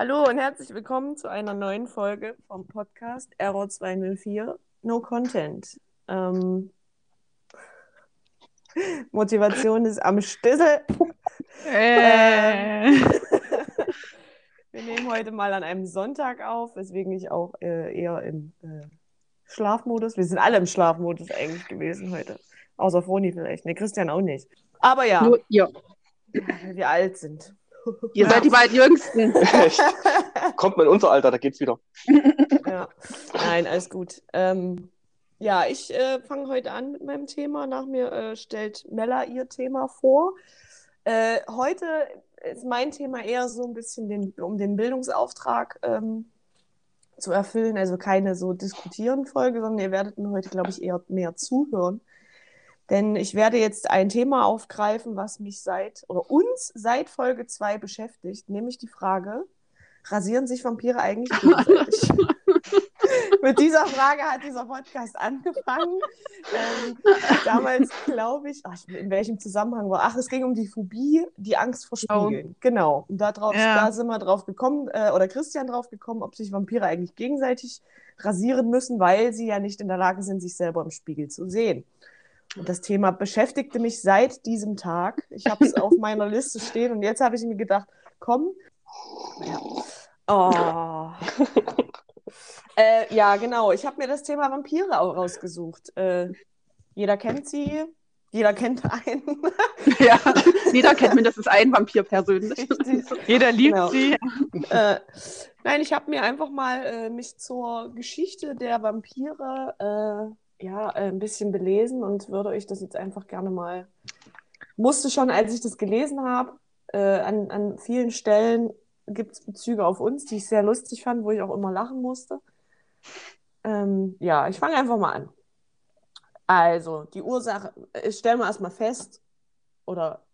Hallo und herzlich willkommen zu einer neuen Folge vom Podcast Error 204 No Content. Ähm, Motivation ist am Stissel. Äh. Wir nehmen heute mal an einem Sonntag auf, weswegen ich auch äh, eher im äh, Schlafmodus. Wir sind alle im Schlafmodus eigentlich gewesen heute. Außer Froni vielleicht. Ne, Christian auch nicht. Aber ja, Nur ihr. weil wir alt sind. Ihr seid die beiden Jüngsten. Echt? Kommt man in unser Alter, da geht's wieder. Ja. Nein, alles gut. Ähm, ja, ich äh, fange heute an mit meinem Thema. Nach mir äh, stellt Mella ihr Thema vor. Äh, heute ist mein Thema eher so ein bisschen den, um den Bildungsauftrag ähm, zu erfüllen. Also keine so diskutieren Folge, sondern ihr werdet mir heute, glaube ich, eher mehr zuhören. Denn ich werde jetzt ein Thema aufgreifen, was mich seit oder uns seit Folge 2 beschäftigt, nämlich die Frage, rasieren sich Vampire eigentlich gegenseitig? Mit dieser Frage hat dieser Podcast angefangen. Ähm, damals glaube ich, ach, in welchem Zusammenhang war? Ach, es ging um die Phobie, die Angst vor Spiegeln. Genau. Und da, drauf, Ja. da sind wir drauf gekommen, äh, oder Christian drauf gekommen, ob sich Vampire eigentlich gegenseitig rasieren müssen, weil sie ja nicht in der Lage sind, sich selber im Spiegel zu sehen. Und das Thema beschäftigte mich seit diesem Tag. Ich habe es auf meiner Liste stehen und jetzt habe ich mir gedacht, komm. Ja. Oh. äh, ja, genau. Ich habe mir das Thema Vampire auch rausgesucht. Äh, jeder kennt sie, jeder kennt einen. ja. Jeder kennt mindestens einen Vampir persönlich. Richtig. Jeder liebt Genau. sie. äh, nein, ich habe mir einfach mal äh, mich zur Geschichte der Vampire äh, ja, äh, ein bisschen belesen und würde euch das jetzt einfach gerne mal. Musste schon, als ich das gelesen habe, äh, an, an vielen Stellen gibt es Bezüge auf uns, die ich sehr lustig fand, wo ich auch immer lachen musste. Ähm, ja, ich fange einfach mal an. Also, die Ursache, stellen wir erstmal fest, oder,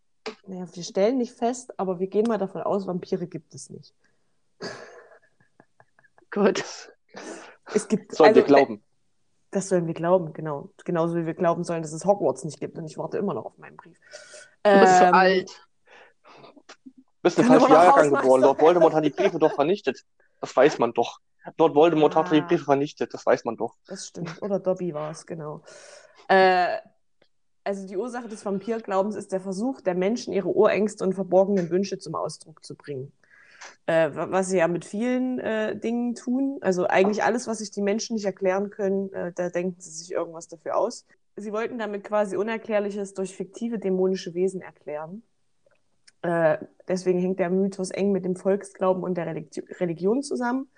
naja, wir stellen nicht fest, aber wir gehen mal davon aus, Vampire gibt es nicht. Gut. Es gibt, Sollen wir also, glauben. Das sollen wir glauben, genau. Genauso wie wir glauben sollen, dass es Hogwarts nicht gibt. Und ich warte immer noch auf meinen Brief. Du bist Ähm, alt. Du bist im Kann falschen Jahrgang geboren. Lord. Voldemort hat die Briefe doch vernichtet. Das weiß man doch. Lord Voldemort hat die Ah. Briefe vernichtet. Das weiß man doch. Das stimmt. Oder Dobby war es, genau. Äh, also die Ursache des Vampirglaubens ist der Versuch der Menschen, ihre Urängste und verborgenen Wünsche zum Ausdruck zu bringen. Äh, wa- was sie ja mit vielen äh, Dingen tun. Also eigentlich alles, was sich die Menschen nicht erklären können, äh, da denken sie sich irgendwas dafür aus. Sie wollten damit quasi Unerklärliches durch fiktive dämonische Wesen erklären. Äh, deswegen hängt der Mythos eng mit dem Volksglauben und der Religi Religion zusammen.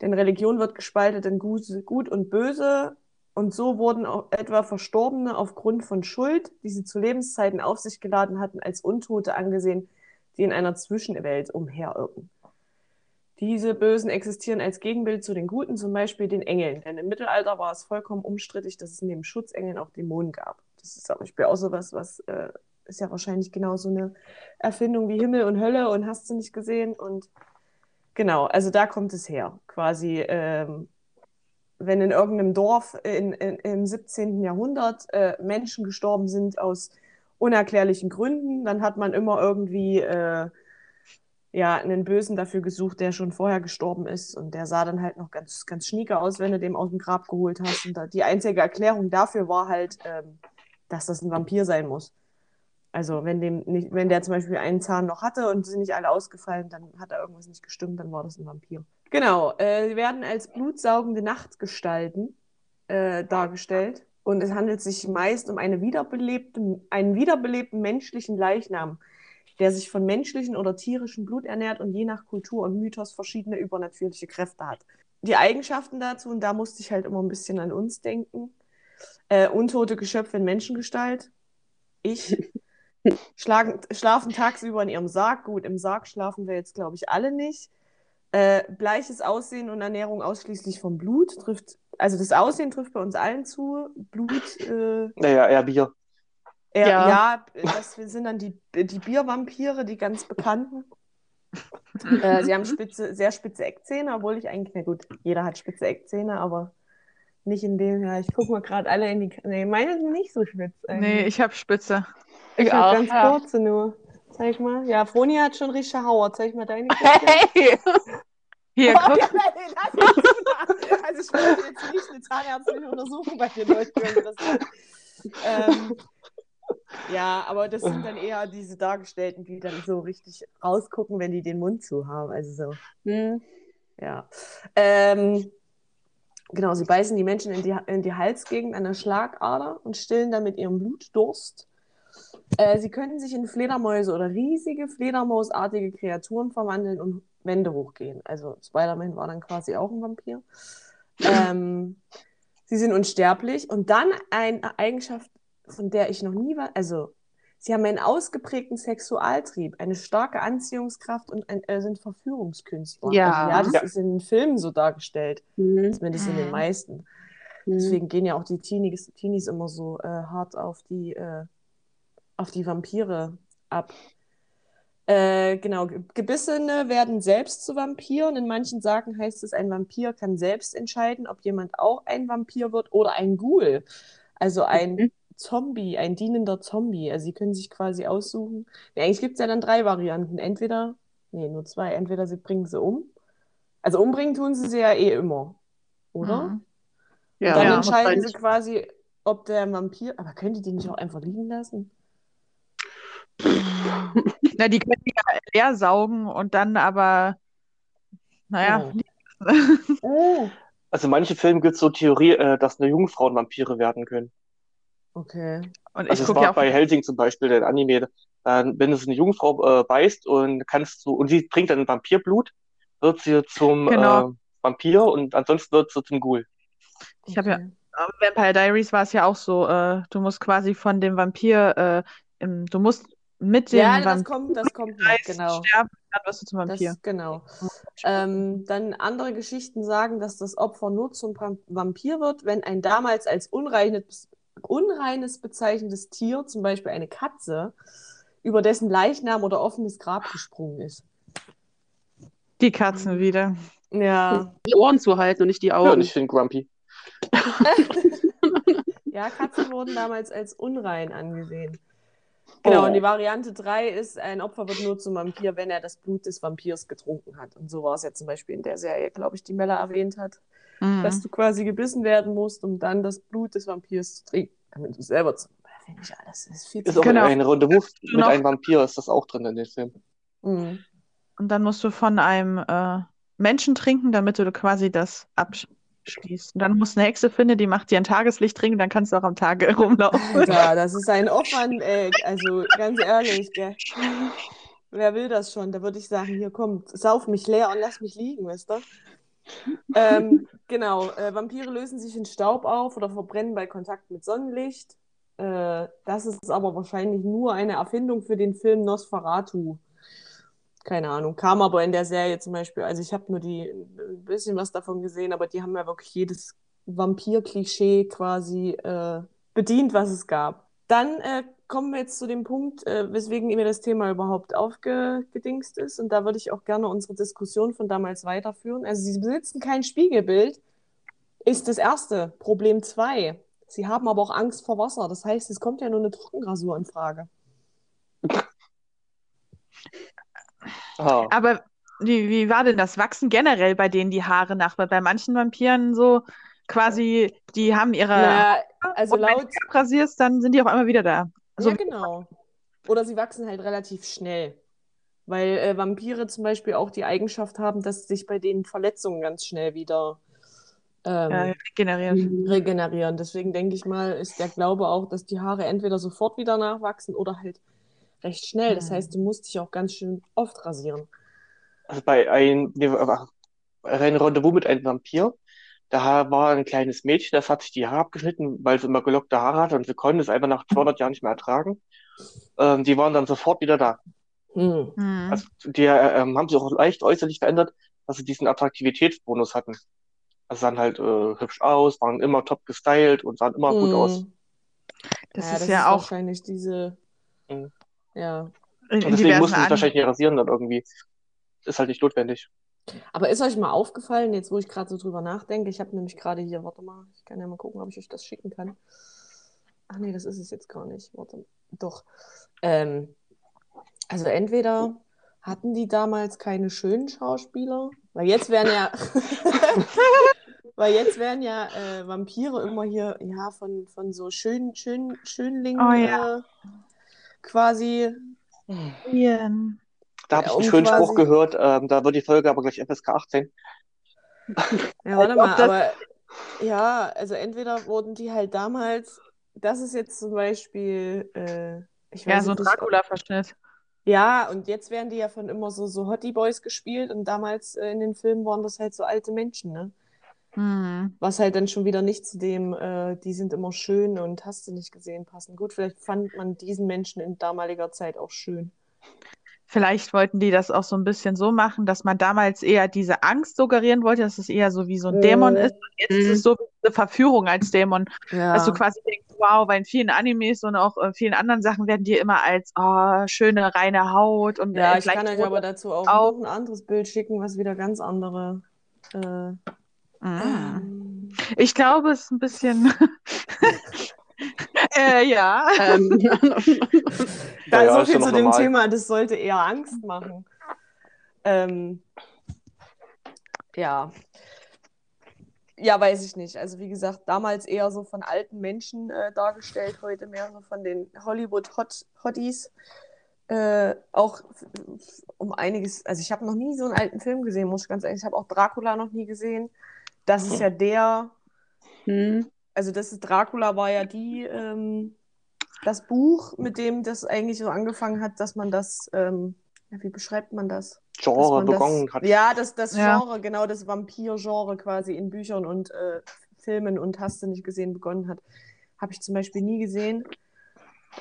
Denn Religion wird gespalten in Gut, Gut und Böse. Und so wurden auch etwa Verstorbene aufgrund von Schuld, die sie zu Lebenszeiten auf sich geladen hatten, als Untote angesehen, die in einer Zwischenwelt umherirren. Diese Bösen existieren als Gegenbild zu den Guten, zum Beispiel den Engeln. Denn im Mittelalter war es vollkommen umstrittig, dass es neben Schutzengeln auch Dämonen gab. Das ist zum Beispiel auch so was, was äh, ist ja wahrscheinlich genauso eine Erfindung wie Himmel und Hölle und hast du nicht gesehen. Und genau, also da kommt es her. Quasi, ähm, wenn in irgendeinem Dorf in, in, im 17. Jahrhundert äh, Menschen gestorben sind aus unerklärlichen Gründen, dann hat man immer irgendwie äh, ja, einen Bösen dafür gesucht, der schon vorher gestorben ist. Und der sah dann halt noch ganz, ganz schnieke aus, wenn du dem aus dem Grab geholt hast. Und da, die einzige Erklärung dafür war halt, ähm, dass das ein Vampir sein muss. Also wenn dem nicht, wenn der zum Beispiel einen Zahn noch hatte und sind nicht alle ausgefallen, dann hat da irgendwas nicht gestimmt, dann war das ein Vampir. Genau, äh, sie werden als blutsaugende Nachtgestalten äh, dargestellt. Und es handelt sich meist um eine wiederbelebte, einen wiederbelebten menschlichen Leichnam, der sich von menschlichen oder tierischen Blut ernährt und je nach Kultur und Mythos verschiedene übernatürliche Kräfte hat. Die Eigenschaften dazu, und da musste ich halt immer ein bisschen an uns denken, äh, untote Geschöpfe in Menschengestalt, ich, schlagen, schlafen tagsüber in ihrem Sarg, gut, im Sarg schlafen wir jetzt, glaube ich, alle nicht, äh, bleiches Aussehen und Ernährung ausschließlich vom Blut, trifft, also das Aussehen trifft bei uns allen zu, Blut, äh, Naja, eher Bier. Eher, ja, Ja. das sind dann die, die Biervampire, die ganz bekannten. äh, sie haben spitze, sehr spitze Eckzähne, obwohl ich eigentlich, na gut, jeder hat spitze Eckzähne, aber nicht in dem, ja, ich gucke mal gerade alle in die, nee, meine sind nicht so spitz Nee, eigentlich. ich habe Spitze. ich ich habe auch, ganz ja. kurze nur. Zeig mal. Ja, Froni hat schon richtig Hauer. Zeig mal deine Kiste. Hey! Hier, Oh, guck. ja, super. Also ich wollte jetzt nicht eine zahnärztliche Untersuchung bei durchführen. Das, ähm, ja, aber das sind dann eher diese Dargestellten, die dann so richtig rausgucken, wenn die den Mund zu haben. Also so, hm, ja. Ähm, genau, sie beißen die Menschen in die, in die Halsgegend an der Schlagader und stillen damit ihren Blutdurst. Äh, sie können sich in Fledermäuse oder riesige Fledermausartige Kreaturen verwandeln und Wände hochgehen. Also Spider-Man war dann quasi auch ein Vampir. Ähm, sie sind unsterblich und dann eine Eigenschaft, von der ich noch nie war, also sie haben einen ausgeprägten Sexualtrieb, eine starke Anziehungskraft und ein, äh, sind Verführungskünstler. Ja. also, ja, das Ja. ist in den Filmen so dargestellt, Mhm. zumindest in den Mhm. meisten. Mhm. Deswegen gehen ja auch die Teenies, Teenies immer so äh, hart auf die, äh, auf die Vampire ab. Äh, genau, Ge- Gebissene werden selbst zu Vampiren. In manchen Sagen heißt es, ein Vampir kann selbst entscheiden, ob jemand auch ein Vampir wird oder ein Ghoul. Also ein Mhm. Zombie, ein dienender Zombie. Also sie können sich quasi aussuchen. Nee, eigentlich gibt es ja dann drei Varianten. Entweder, nee, nur zwei. Entweder sie bringen sie um. Also umbringen tun sie sie ja eh immer, oder? Mhm. Und dann Ja, entscheiden sie quasi, ob der Vampir. Aber könnt ihr die nicht auch einfach liegen lassen? Na, die können die ja leer saugen und dann aber, naja, Oh. Also in manchen Filmen gibt es so Theorie, äh, dass eine Jungfrauen Vampire werden können. Okay. und ich Also es gucke war ja auch, bei Helsing zum Beispiel, der Anime, dann, wenn es eine Jungfrau äh, beißt und kannst du, und sie trinkt dann Vampirblut, wird sie zum Genau. äh, Vampir und ansonsten wird sie zum Ghoul. Ich hab ja- okay. äh, Vampire Diaries war es ja auch so, äh, du musst quasi von dem Vampir, äh, im, du musst mit dem Ja, das kommt, das kommt noch, genau. sterben, dann wirst du zum Das, Vampir. genau. Ähm, dann andere Geschichten sagen, dass das Opfer nur zum Vam- Vampir wird, wenn ein damals als unreines, unreines bezeichnetes Tier, zum Beispiel eine Katze, über dessen Leichnam oder offenes Grab gesprungen ist. Die Katzen wieder. Ja, Die Ohren zu halten und nicht die Ja, Augen. und ich finde Grumpy. ja, Katzen wurden damals als unrein angesehen. Genau, Oh. und die Variante 3 ist, ein Opfer wird nur zum Vampir, wenn er das Blut des Vampirs getrunken hat. Und so war es ja zum Beispiel in der Serie, glaube ich, die Mella erwähnt hat. Mhm. dass du quasi gebissen werden musst, um dann das Blut des Vampirs zu trinken, damit du selber zu. Finde ich alles, das ist viel Ist zu auch Genau. ein Rendezvous mit Noch- einem Vampir, ist das auch drin in dem Film. Mhm. Und dann musst du von einem äh, Menschen trinken, damit du quasi das abschließt. Und dann musst du eine Hexe finden, die macht dir ein Tageslicht trinken, dann kannst du auch am Tage rumlaufen. Alter, das ist ein Aufwand, ey. Also ganz ehrlich, gell. Wer will das schon? Da würde ich sagen, hier komm, sauf mich leer und lass mich liegen, weißt du? ähm, genau, äh, Vampire lösen sich in Staub auf oder verbrennen bei Kontakt mit Sonnenlicht. Äh, das ist aber wahrscheinlich nur eine Erfindung für den Film Nosferatu. Keine Ahnung, kam aber in der Serie zum Beispiel, also ich habe nur die, ein bisschen was davon gesehen, aber die haben ja wirklich jedes Vampir-Klischee quasi äh, bedient, was es gab. Dann äh, kommen wir jetzt zu dem Punkt, äh, weswegen mir das Thema überhaupt aufgedingst ist. Und da würde ich auch gerne unsere Diskussion von damals weiterführen. Also, sie besitzen kein Spiegelbild, ist das erste. Problem zwei. Sie haben aber auch Angst vor Wasser. Das heißt, es kommt ja nur eine Trockenrasur in Frage. Aber wie, wie war denn das? Wachsen generell bei denen die Haare nach? Weil bei manchen Vampiren so quasi, die haben ihre Naja, also und wenn laut. du die abrasierst, dann sind die auf einmal wieder da. So ja, genau. Oder sie wachsen halt relativ schnell. Weil äh, Vampire zum Beispiel auch die Eigenschaft haben, dass sich bei denen Verletzungen ganz schnell wieder ähm, äh, regeneriert. regenerieren. Deswegen denke ich mal, ist der Glaube auch, dass die Haare entweder sofort wieder nachwachsen oder halt recht schnell. Das Hm. heißt, du musst dich auch ganz schön oft rasieren. also bei ein, nee, war- ein Rendezvous mit einem Vampir, da war ein kleines Mädchen, das hat sich die Haare abgeschnitten, weil sie immer gelockte Haare hatte und sie konnte es einfach nach 200 Jahren nicht mehr ertragen. Ähm, die waren dann sofort wieder da. Hm. Mhm. Also die äh, ähm, haben sich auch leicht äußerlich verändert, dass sie diesen Attraktivitätsbonus hatten. Also sahen halt äh, hübsch aus, waren immer top gestylt und sahen immer gut Hm. aus. Das Ja, ist ja auch wahrscheinlich diese, Mhm. Ja. Und deswegen mussten sie An wahrscheinlich nicht rasieren dann irgendwie. Ist halt nicht notwendig. Aber ist euch mal aufgefallen, jetzt wo ich gerade so drüber nachdenke, ich habe nämlich gerade hier, warte mal, ich kann ja mal gucken, ob ich euch das schicken kann. Ach nee, das ist es jetzt gar nicht. Warte, doch. Ähm, Also entweder hatten die damals keine schönen Schauspieler, weil jetzt wären ja, weil jetzt werden ja äh, Vampire immer hier ja von, von so schön, schön, Schönlingen Oh ja. äh, quasi. Ian. Da habe ich Ja, einen schönen Spruch gehört, ähm, da wird die Folge aber gleich FSK 18. Ja, warte mal, aber ja, also entweder wurden die halt damals, das ist jetzt zum Beispiel, äh, ich Ja, weiß so ein Dracula-Verschnitt. Ja, und jetzt werden die ja von immer so, so Hottie Boys gespielt und damals äh, in den Filmen waren das halt so alte Menschen, ne? Hm. Was halt dann schon wieder nicht zu dem, äh, die sind immer schön und hast du nicht gesehen passen. Gut, vielleicht fand man diesen Menschen in damaliger Zeit auch schön. Vielleicht wollten die das auch so ein bisschen so machen, dass man damals eher diese Angst suggerieren wollte, dass es eher so wie so ein Dämon Mhm. ist. Und jetzt ist Mhm. es so wie eine Verführung als Dämon. Ja. Dass du quasi denkst, wow, weil in vielen Animes und auch äh, vielen anderen Sachen werden die immer als oh, schöne, reine Haut und Ja, äh, ich kann euch aber dazu auch, auch- ein anderes Bild schicken, was wieder ganz andere. Äh, Ähm, Ich glaube, es ist ein bisschen. äh, ja. Ähm, Da Ja, so ist ja viel noch zu dem normal. Thema, das sollte eher Angst machen. Ähm, ja. Ja, weiß ich nicht. Also wie gesagt, damals eher so von alten Menschen äh, dargestellt, heute mehr so von den Hollywood-Hotties. Äh, auch um einiges, also ich habe noch nie so einen alten Film gesehen, muss ich ganz ehrlich, ich habe auch Dracula noch nie gesehen. Das ist ja der, hm. also das ist Dracula war ja die, ähm, das Buch, mit dem das eigentlich so angefangen hat, dass man das, ähm, wie beschreibt man das? Genre man das, begonnen hat. Ja, das, das Ja. Genre, genau, das Vampir-Genre quasi in Büchern und äh, Filmen und hast du nicht gesehen begonnen hat. Habe ich zum Beispiel nie gesehen.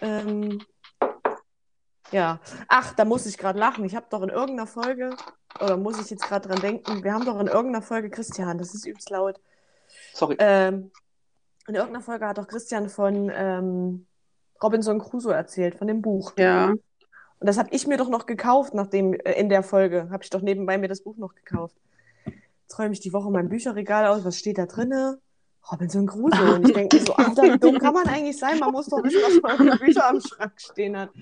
Ähm, ja. Ach, da muss ich gerade lachen. Ich habe doch in irgendeiner Folge, oder muss ich jetzt gerade dran denken, wir haben doch in irgendeiner Folge, Christian, das ist übelst laut, Sorry. ähm, in irgendeiner Folge hat doch Christian von ähm, Robinson Crusoe erzählt, von dem Buch. Ja. Und das habe ich mir doch noch gekauft, nachdem äh, in der Folge habe ich doch nebenbei mir das Buch noch gekauft. Jetzt räume ich die Woche mein Bücherregal aus. Was steht da drinne? Robinson Crusoe. Und ich denke mir so, Alter, wie dumm kann man eigentlich sein? Man muss doch wissen, was man für Bücher am Schrank stehen hat.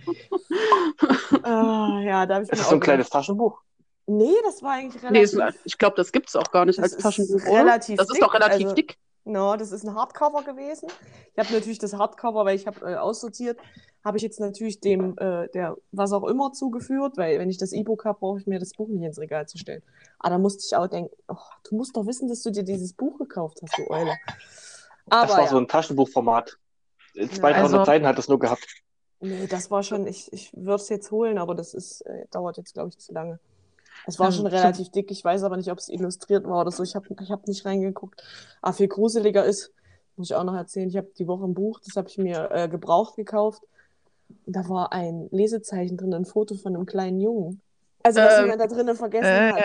Ah, ja, da habe ich mir ist auch so ein gedacht, kleines Taschenbuch. Nee, das war eigentlich Nee, ist, relativ. ich glaube, das gibt es auch gar nicht Das als ist Taschenbuch, relativ Das ist dick, doch relativ also- dick. No, das ist ein Hardcover gewesen. Ich habe natürlich das Hardcover, weil ich habe äh, aussortiert, habe ich jetzt natürlich dem, äh, der was auch immer zugeführt, weil wenn ich das E-Book habe, brauche ich mir das Buch nicht ins Regal zu stellen. Aber da musste ich auch denken, oh, du musst doch wissen, dass du dir dieses Buch gekauft hast, du Eule. Aber Das war ja, so ein Taschenbuchformat. In 200, also- 300 Seiten hat es nur gehabt. nee, das war schon, ich, ich würde es jetzt holen, aber das ist, äh, dauert jetzt, glaube ich, zu lange. Es war Ähm, schon relativ dick, ich weiß aber nicht, ob es illustriert war oder so. Ich habe ich hab nicht reingeguckt. Aber viel gruseliger ist, muss ich auch noch erzählen, ich habe die Woche ein Buch, das habe ich mir äh, gebraucht gekauft. Und da war ein Lesezeichen drin, ein Foto von einem kleinen Jungen. Also, was Ähm, jemand da drinnen vergessen äh, hat.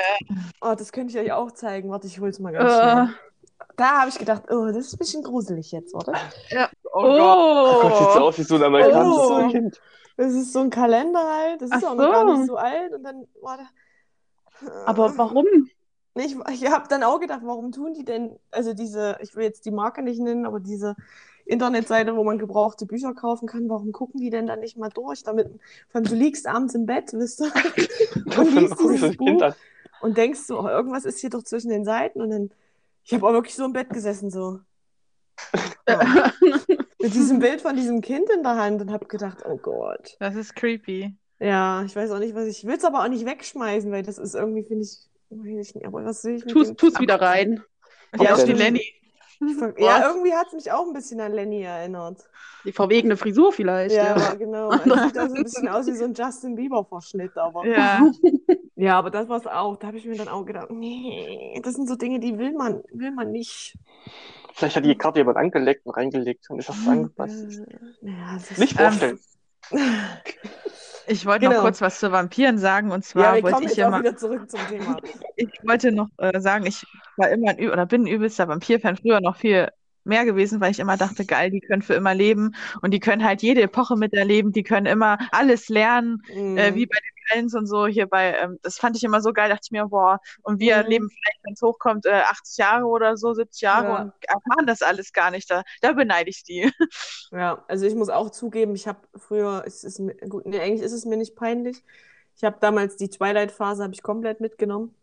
Oh, das könnte ich euch auch zeigen. Warte, ich hol's mal ganz Äh, schnell. Da habe ich gedacht, oh, das ist ein bisschen gruselig jetzt, oder? Oh Gott, sieht so oh, aus wie so ein amerikanisches Oh. Kind. Das ist so ein Kalender halt. Das ist Ach auch noch gar so. nicht so alt. Und dann war da. Aber warum? Nee, Ich, ich habe dann auch gedacht, warum tun die denn, also diese, ich will jetzt die Marke nicht nennen, aber diese Internetseite, wo man gebrauchte Bücher kaufen kann, warum gucken die denn da nicht mal durch? Damit, vor allem, du liegst abends im Bett, wisst ihr, und liest dieses Buch und denkst so, oh, irgendwas ist hier doch zwischen den Seiten und dann, ich habe auch wirklich so im Bett gesessen, so. Ja. Mit diesem Bild von diesem Kind in der Hand und habe gedacht, oh Gott. Das ist creepy. Ja, ich weiß auch nicht, was ich will es aber auch nicht wegschmeißen, weil das ist irgendwie, finde ich, weiß ich nicht, aber was will ich tu's, dem tu's wieder rein. Ja, Kommt ist die? Lenny. Ich ver- Ja, Was? irgendwie hat es mich auch ein bisschen an Lenny erinnert. Die verwegene Frisur vielleicht. Ja, Ja. genau. Es sieht auch so ein bisschen aus wie so ein Justin Bieber-Verschnitt, aber. Ja. Ja, aber das war es auch. Da habe ich mir dann auch gedacht, nee, das sind so Dinge, die will man, will man nicht. Vielleicht hat die Karte jemand angelegt und reingelegt und ist das angepasst. Äh, naja, das ist, Nicht Ähm, vorstellen. Ich wollte noch Genau. kurz was zu Vampiren sagen. Und ja, zwar wir wollte ich immer, ich wollte noch äh, sagen, ich war immer ein, oder bin ein übelster Vampir-Fan, früher noch viel mehr gewesen, weil ich immer dachte, geil, die können für immer leben und die können halt jede Epoche miterleben, die können immer alles lernen, äh, Mhm. wie bei Islands und so hier bei, ähm, das fand ich immer so geil, dachte ich mir, boah, und wir Mhm. leben vielleicht, wenn es hochkommt, äh, 80 Jahre oder so, 70 Jahre Ja. und machen das alles gar nicht. Da, da beneide ich die. Ja, also ich muss auch zugeben, ich habe früher, es ist gut, nee, eigentlich ist es mir nicht peinlich. Ich habe damals die Twilight-Phase habe ich komplett mitgenommen.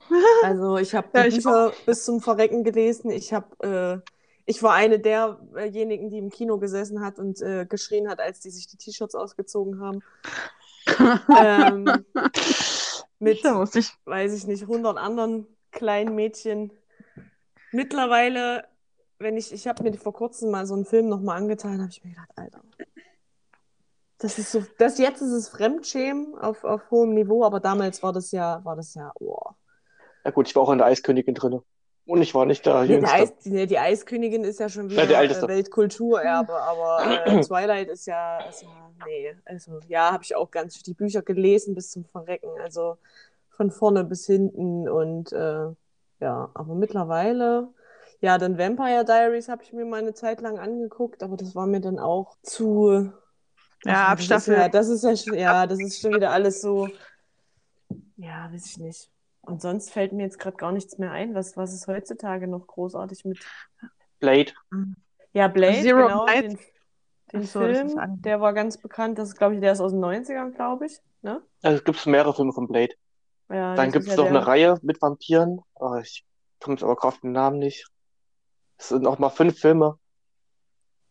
Also ich habe Ja, Bücher bis zum Verrecken gelesen. Ich habe, äh, ich war eine derjenigen, die im Kino gesessen hat und äh, geschrien hat, als die sich die T-Shirts ausgezogen haben. Ähm, mit, Da muss ich. weiß ich nicht, 100 anderen kleinen Mädchen. Mittlerweile, wenn ich, ich habe mir vor kurzem mal so einen Film nochmal angetan, habe ich mir gedacht, Alter, das ist so, das jetzt ist es Fremdschämen auf, auf hohem Niveau, aber damals war das ja, war das ja, oh. Ja gut, ich war auch in der Eiskönigin drin. Und ich war nicht die, Jüngste. Eis, die, die Eiskönigin ist ja schon wieder Ja, äh, Weltkulturerbe, aber äh, Twilight ist ja, ja, nee, also ja, habe ich auch ganz die Bücher gelesen bis zum Verrecken, also von vorne bis hinten und äh, ja, aber mittlerweile, ja, dann Vampire Diaries habe ich mir mal eine Zeit lang angeguckt, aber das war mir dann auch zu, Ja, Ach, ab das. Ist ja, das ist ja, schon- ja, das ist schon wieder alles so, ja, weiß ich nicht. Und sonst fällt mir jetzt gerade gar nichts mehr ein. Was, was ist heutzutage noch großartig mit Blade. ja, Blade, Zero genau, Nights. den, den so, Film, der war ganz bekannt. Das ist, glaube ich, der ist aus den 90ern, glaube ich. Ne? Also es gibt mehrere Filme von Blade. Ja, Dann gibt es ja noch der- eine Reihe mit Vampiren. Oh, ich komme jetzt aber gerade auf den Namen nicht. Es sind noch mal fünf Filme.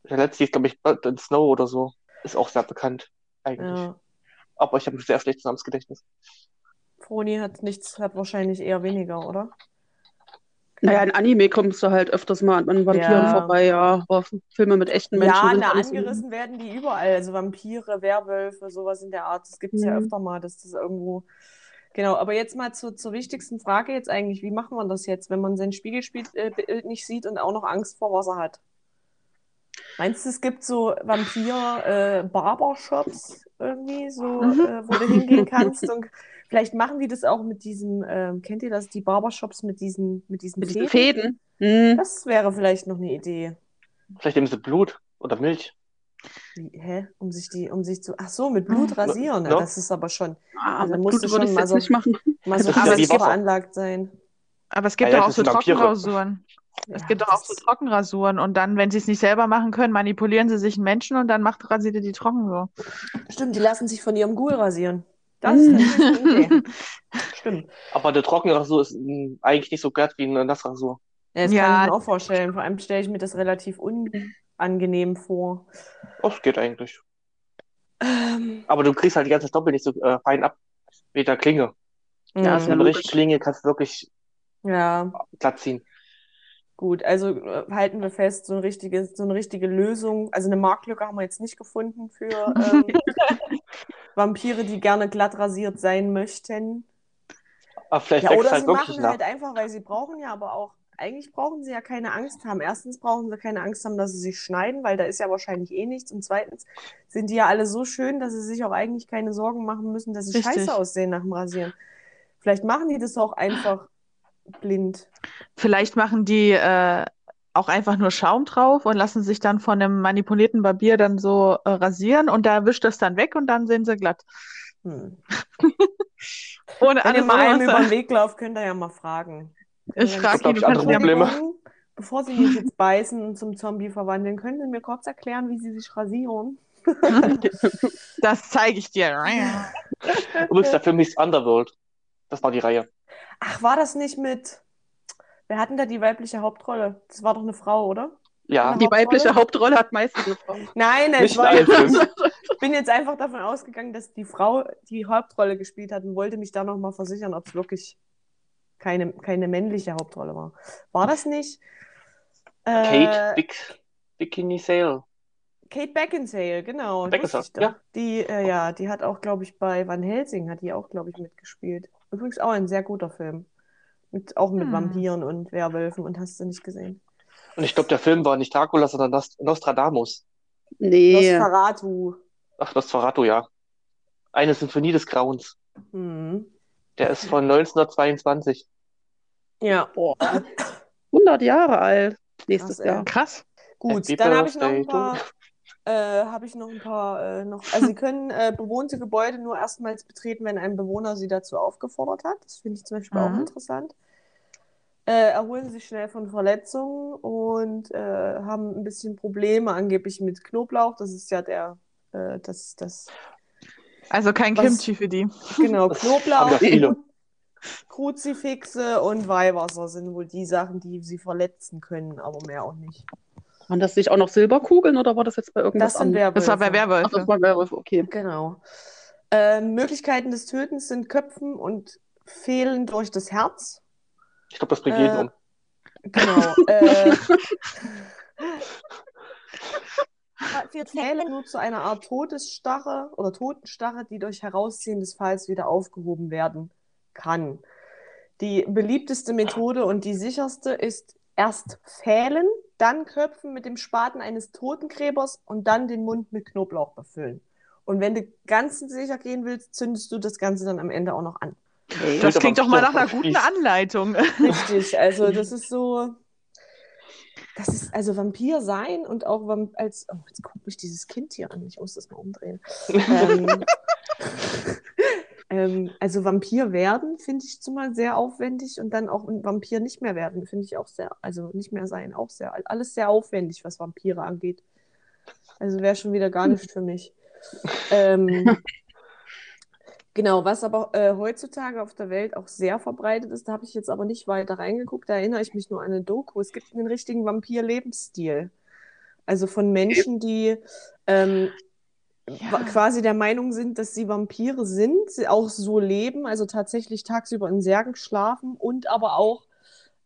Der letzte ist, glaube ich, Blood and Snow oder so. Ist auch sehr bekannt, eigentlich. Ja. Aber ich habe ein sehr schlechtes Namensgedächtnis. Froni hat nichts, hat wahrscheinlich eher weniger, oder? Naja, in Anime kommst du halt öfters mal an Vampiren Ja. vorbei, ja. Aber Filme mit echten Menschen ja, alles angerissen werden die überall. Also Vampire, Werwölfe, sowas in der Art. Das gibt es ja Mhm. öfter mal, dass das irgendwo. Genau, aber jetzt mal zu, zur wichtigsten Frage jetzt eigentlich. Wie macht man das jetzt, wenn man sein Spiegelbild äh, Bild nicht sieht und auch noch Angst vor Wasser hat? Meinst du, es gibt so Vampir-Barbershops irgendwie, so, Mhm. äh, wo du hingehen kannst? Und vielleicht machen die das auch mit diesem, ähm, kennt ihr das, die Barbershops mit diesen, mit diesen mit diesen Fäden? Fäden. Mhm. Das wäre vielleicht noch eine Idee. Vielleicht nehmen sie Blut oder Milch. Wie, hä? Um sich die, um sich zu. Ach so, mit Blut rasieren. Ja, Ja. das ist aber schon Ah, Also musst Blut du schon mal so- nicht machen. mal so ja veranlagt sein. Aber es gibt ja, doch auch so. Trockenrasuren. Es Ja, gibt doch auch so Trockenrasuren und dann, wenn sie es nicht selber machen können, manipulieren sie sich einen Menschen und dann macht rasiert ihr die trocken so. Stimmt, die lassen sich von ihrem Ghoul rasieren. Das ist eine Idee. Stimmt. Aber eine Trockenrasur ist eigentlich nicht so glatt wie eine Nassrasur. Ja, das Ja. kann ich mir auch vorstellen. Vor allem stelle ich mir das relativ unangenehm vor. Oh, das geht eigentlich. Ähm, Aber du kriegst halt die ganzen Stoppel nicht so äh, fein ab wie der Klinge. Ja, ist mhm. logisch. richtigen Klinge kannst du wirklich ja, glatt ziehen. Gut. Also äh, halten wir fest, so eine richtige, so eine richtige Lösung. Also eine Marktlücke haben wir jetzt nicht gefunden für ähm, Vampire, die gerne glatt rasiert sein möchten. Aber vielleicht Ja, oder halt sie machen nach. halt einfach, weil sie brauchen ja aber auch, eigentlich brauchen sie ja keine Angst haben. Erstens brauchen sie keine Angst haben, dass sie sich schneiden, weil da ist ja wahrscheinlich eh nichts. Und zweitens sind die ja alle so schön, dass sie sich auch eigentlich keine Sorgen machen müssen, dass sie Richtig. scheiße aussehen nach dem Rasieren. Vielleicht machen die das auch einfach blind. Vielleicht machen die äh, auch einfach nur Schaum drauf und lassen sich dann von einem manipulierten Barbier dann so äh, rasieren und da wischt das dann weg und dann sehen sie glatt. Hm. Ohne Wenn ihr mal einem über den Weg lauft, könnt ihr ja mal fragen. Ich frage ihn, andere Probleme. Bevor Sie mich jetzt beißen und zum Zombie verwandeln, können Sie mir kurz erklären, wie Sie sich rasieren? das zeige ich dir. Übrigens, der Film hieß Underworld. Das war die Reihe. Ach, war das nicht mit. Wer hat denn da die weibliche Hauptrolle? Das war doch eine Frau, oder? Ja, Die weibliche Hauptrolle hat meistens eine Frau. Nein, es nicht in war allen jetzt, Filmen. ich bin jetzt einfach davon ausgegangen, dass die Frau die Hauptrolle gespielt hat und wollte mich da nochmal versichern, ob es wirklich keine, keine männliche Hauptrolle war. War das nicht? Äh, Kate Big, Bikini Sale. Kate Beckinsale, genau. Beckinsale, ja. Die, äh, ja, die hat auch, glaube ich, bei Van Helsing hat die auch, glaube ich, mitgespielt. Übrigens auch ein sehr guter Film. Mit, auch mit Hm. Vampiren und Werwölfen und hast du nicht gesehen. Und ich glaube, der Film war nicht Dracula, sondern Nost- Nostradamus. Nee. Nosferatu. Ach, Nosferatu, ja. Eine Symphonie des Grauens. Hm. Der ist von 1922. Ja, Boah. 100 Jahre alt. Nächstes Krass, ey. Jahr. Krass. gut. Happy Dann habe ich noch ein paar äh, habe ich noch ein paar, äh, noch, also Sie können äh, bewohnte Gebäude nur erstmals betreten, wenn ein Bewohner Sie dazu aufgefordert hat. Das finde ich zum Beispiel auch Mhm. interessant. Äh, erholen sich schnell von Verletzungen und äh, haben ein bisschen Probleme angeblich mit Knoblauch. Das ist ja der, äh, das, das, Also kein Was- Kimchi für die. genau, Knoblauch, viele. Kruzifixe und Weihwasser sind wohl die Sachen, die sie verletzen können, aber mehr auch nicht. Waren das nicht auch noch Silberkugeln oder war das jetzt bei irgendwas Das sind anderem? Das war bei Werwölfe. Ach, das Werwölfe. war Werwolf, okay. Genau. Ähm, Möglichkeiten des Tötens sind Köpfen und Fehlen durch das Herz. Ich glaube, das bringt jeden Äh, um. Genau. äh, führt Fälle nur zu einer Art Todesstarre oder Totenstarre, die durch Herausziehen des Falls wieder aufgehoben werden kann. Die beliebteste Methode und die sicherste ist erst Fählen, dann Köpfen mit dem Spaten eines Totengräbers und dann den Mund mit Knoblauch befüllen. Und wenn du ganz sicher gehen willst, zündest du das Ganze dann am Ende auch noch an. Das Töter klingt doch mal nach einer guten Anleitung. Richtig, also das ist so. Das ist also Vampir sein und auch als. Oh, jetzt guckt mich dieses Kind hier an. Ich muss das mal umdrehen. ähm, ähm, also Vampir werden finde ich zumal sehr aufwendig und dann auch ein Vampir nicht mehr werden finde ich auch sehr, also nicht mehr sein auch sehr, alles sehr aufwendig, was Vampire angeht. Also wäre schon wieder gar nicht für mich. Ähm, Genau, was aber äh, heutzutage auf der Welt auch sehr verbreitet ist, da habe ich jetzt aber nicht weiter reingeguckt, da erinnere ich mich nur an eine Doku. Es gibt einen richtigen Vampir-Lebensstil. Also von Menschen, die ähm, wa- quasi der Meinung sind, dass sie Vampire sind, sie auch so leben, also tatsächlich tagsüber in Särgen schlafen und aber auch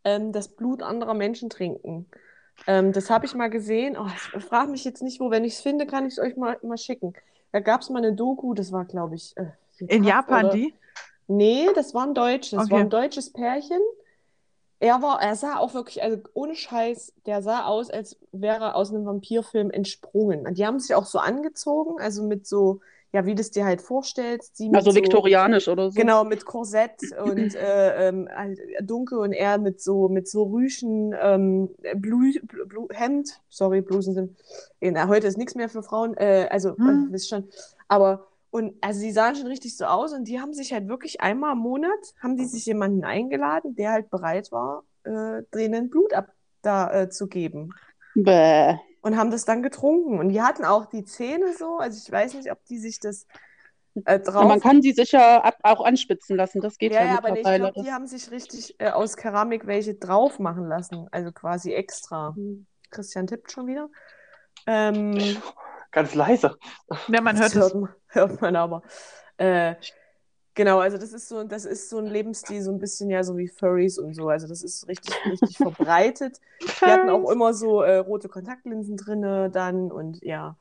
ähm, das Blut anderer Menschen trinken. Ähm, das habe ich mal gesehen. Oh, ich frage mich jetzt nicht, wo. Wenn ich es finde, kann ich es euch mal, mal schicken. Da gab es mal eine Doku, das war, glaube ich, äh, In Japan oder- die? Nee, das war ein deutsches. Das war Okay. ein deutsches Pärchen. Er war, er sah auch wirklich, also ohne Scheiß, der sah aus, als wäre er aus einem Vampirfilm entsprungen. Und die haben sich auch so angezogen, also mit so, ja, wie du es dir halt vorstellst. Also so, viktorianisch oder so. Genau, mit Korsett und äh, ähm, halt dunkel und er mit so, mit so Rüschen, ähm, Blü, Blü, Hemd, sorry, Blusen sind, na, heute ist nichts mehr für Frauen, äh, also, Hm. äh, wisst schon, aber, und, also die sahen schon richtig so aus und die haben sich halt wirklich einmal im Monat, haben die sich jemanden eingeladen, der halt bereit war, äh, denen Blut ab, da, äh, zu geben Bäh. und haben das dann getrunken und die hatten auch die Zähne so, also ich weiß nicht, ob die sich das äh, Ja, drauf man kann die sicher ab, auch anspitzen lassen, das geht ja, ja, ja, aber ich glaube, die haben sich richtig äh, aus Keramik welche drauf machen lassen. Also quasi extra. Christian tippt schon wieder. Ähm, Ganz leise. Ja, man hört das es. hört man, hört man aber. Äh, genau, also das ist so, das ist so ein Lebensstil, so ein bisschen ja so wie Furries und so. Also das ist richtig, richtig verbreitet. Die hatten auch immer so äh, rote Kontaktlinsen drinne dann und ja.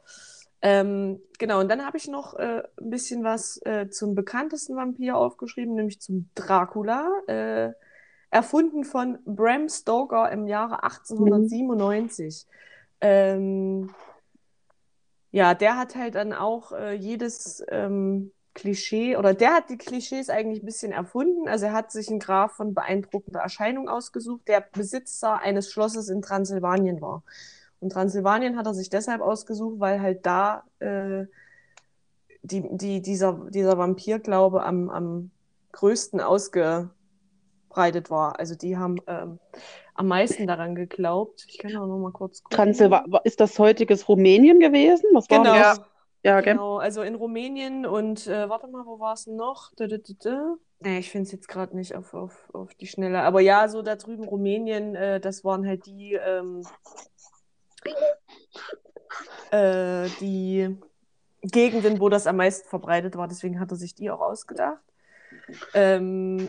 Ähm, genau, und dann habe ich noch äh, ein bisschen was äh, zum bekanntesten Vampir aufgeschrieben, nämlich zum Dracula, äh, erfunden von Bram Stoker im Jahre 1897. Ähm, ja, der hat halt dann auch äh, jedes ähm, Klischee, oder der hat die Klischees eigentlich ein bisschen erfunden. Also er hat sich einen Graf von beeindruckender Erscheinung ausgesucht, der Besitzer eines Schlosses in Transsilvanien war. Und Transsilvanien hat er sich deshalb ausgesucht, weil halt da äh, die, die, dieser, dieser Vampirglaube am, am größten ausgebreitet war. Also die haben ähm, am meisten daran geglaubt. Ich kann auch noch mal kurz gucken. Transsilva ist das heutiges Rumänien gewesen? Was war Genau. das? Ja, gell? Genau, also in Rumänien und äh, warte mal, wo war es noch? Dö, dö, dö. Nee, ich finde es jetzt gerade nicht auf, auf, auf die Schnelle. Aber ja, so da drüben Rumänien, äh, das waren halt die, ähm, äh, die Gegenden, wo das am meisten verbreitet war. Deswegen hat er sich die auch ausgedacht. Ähm,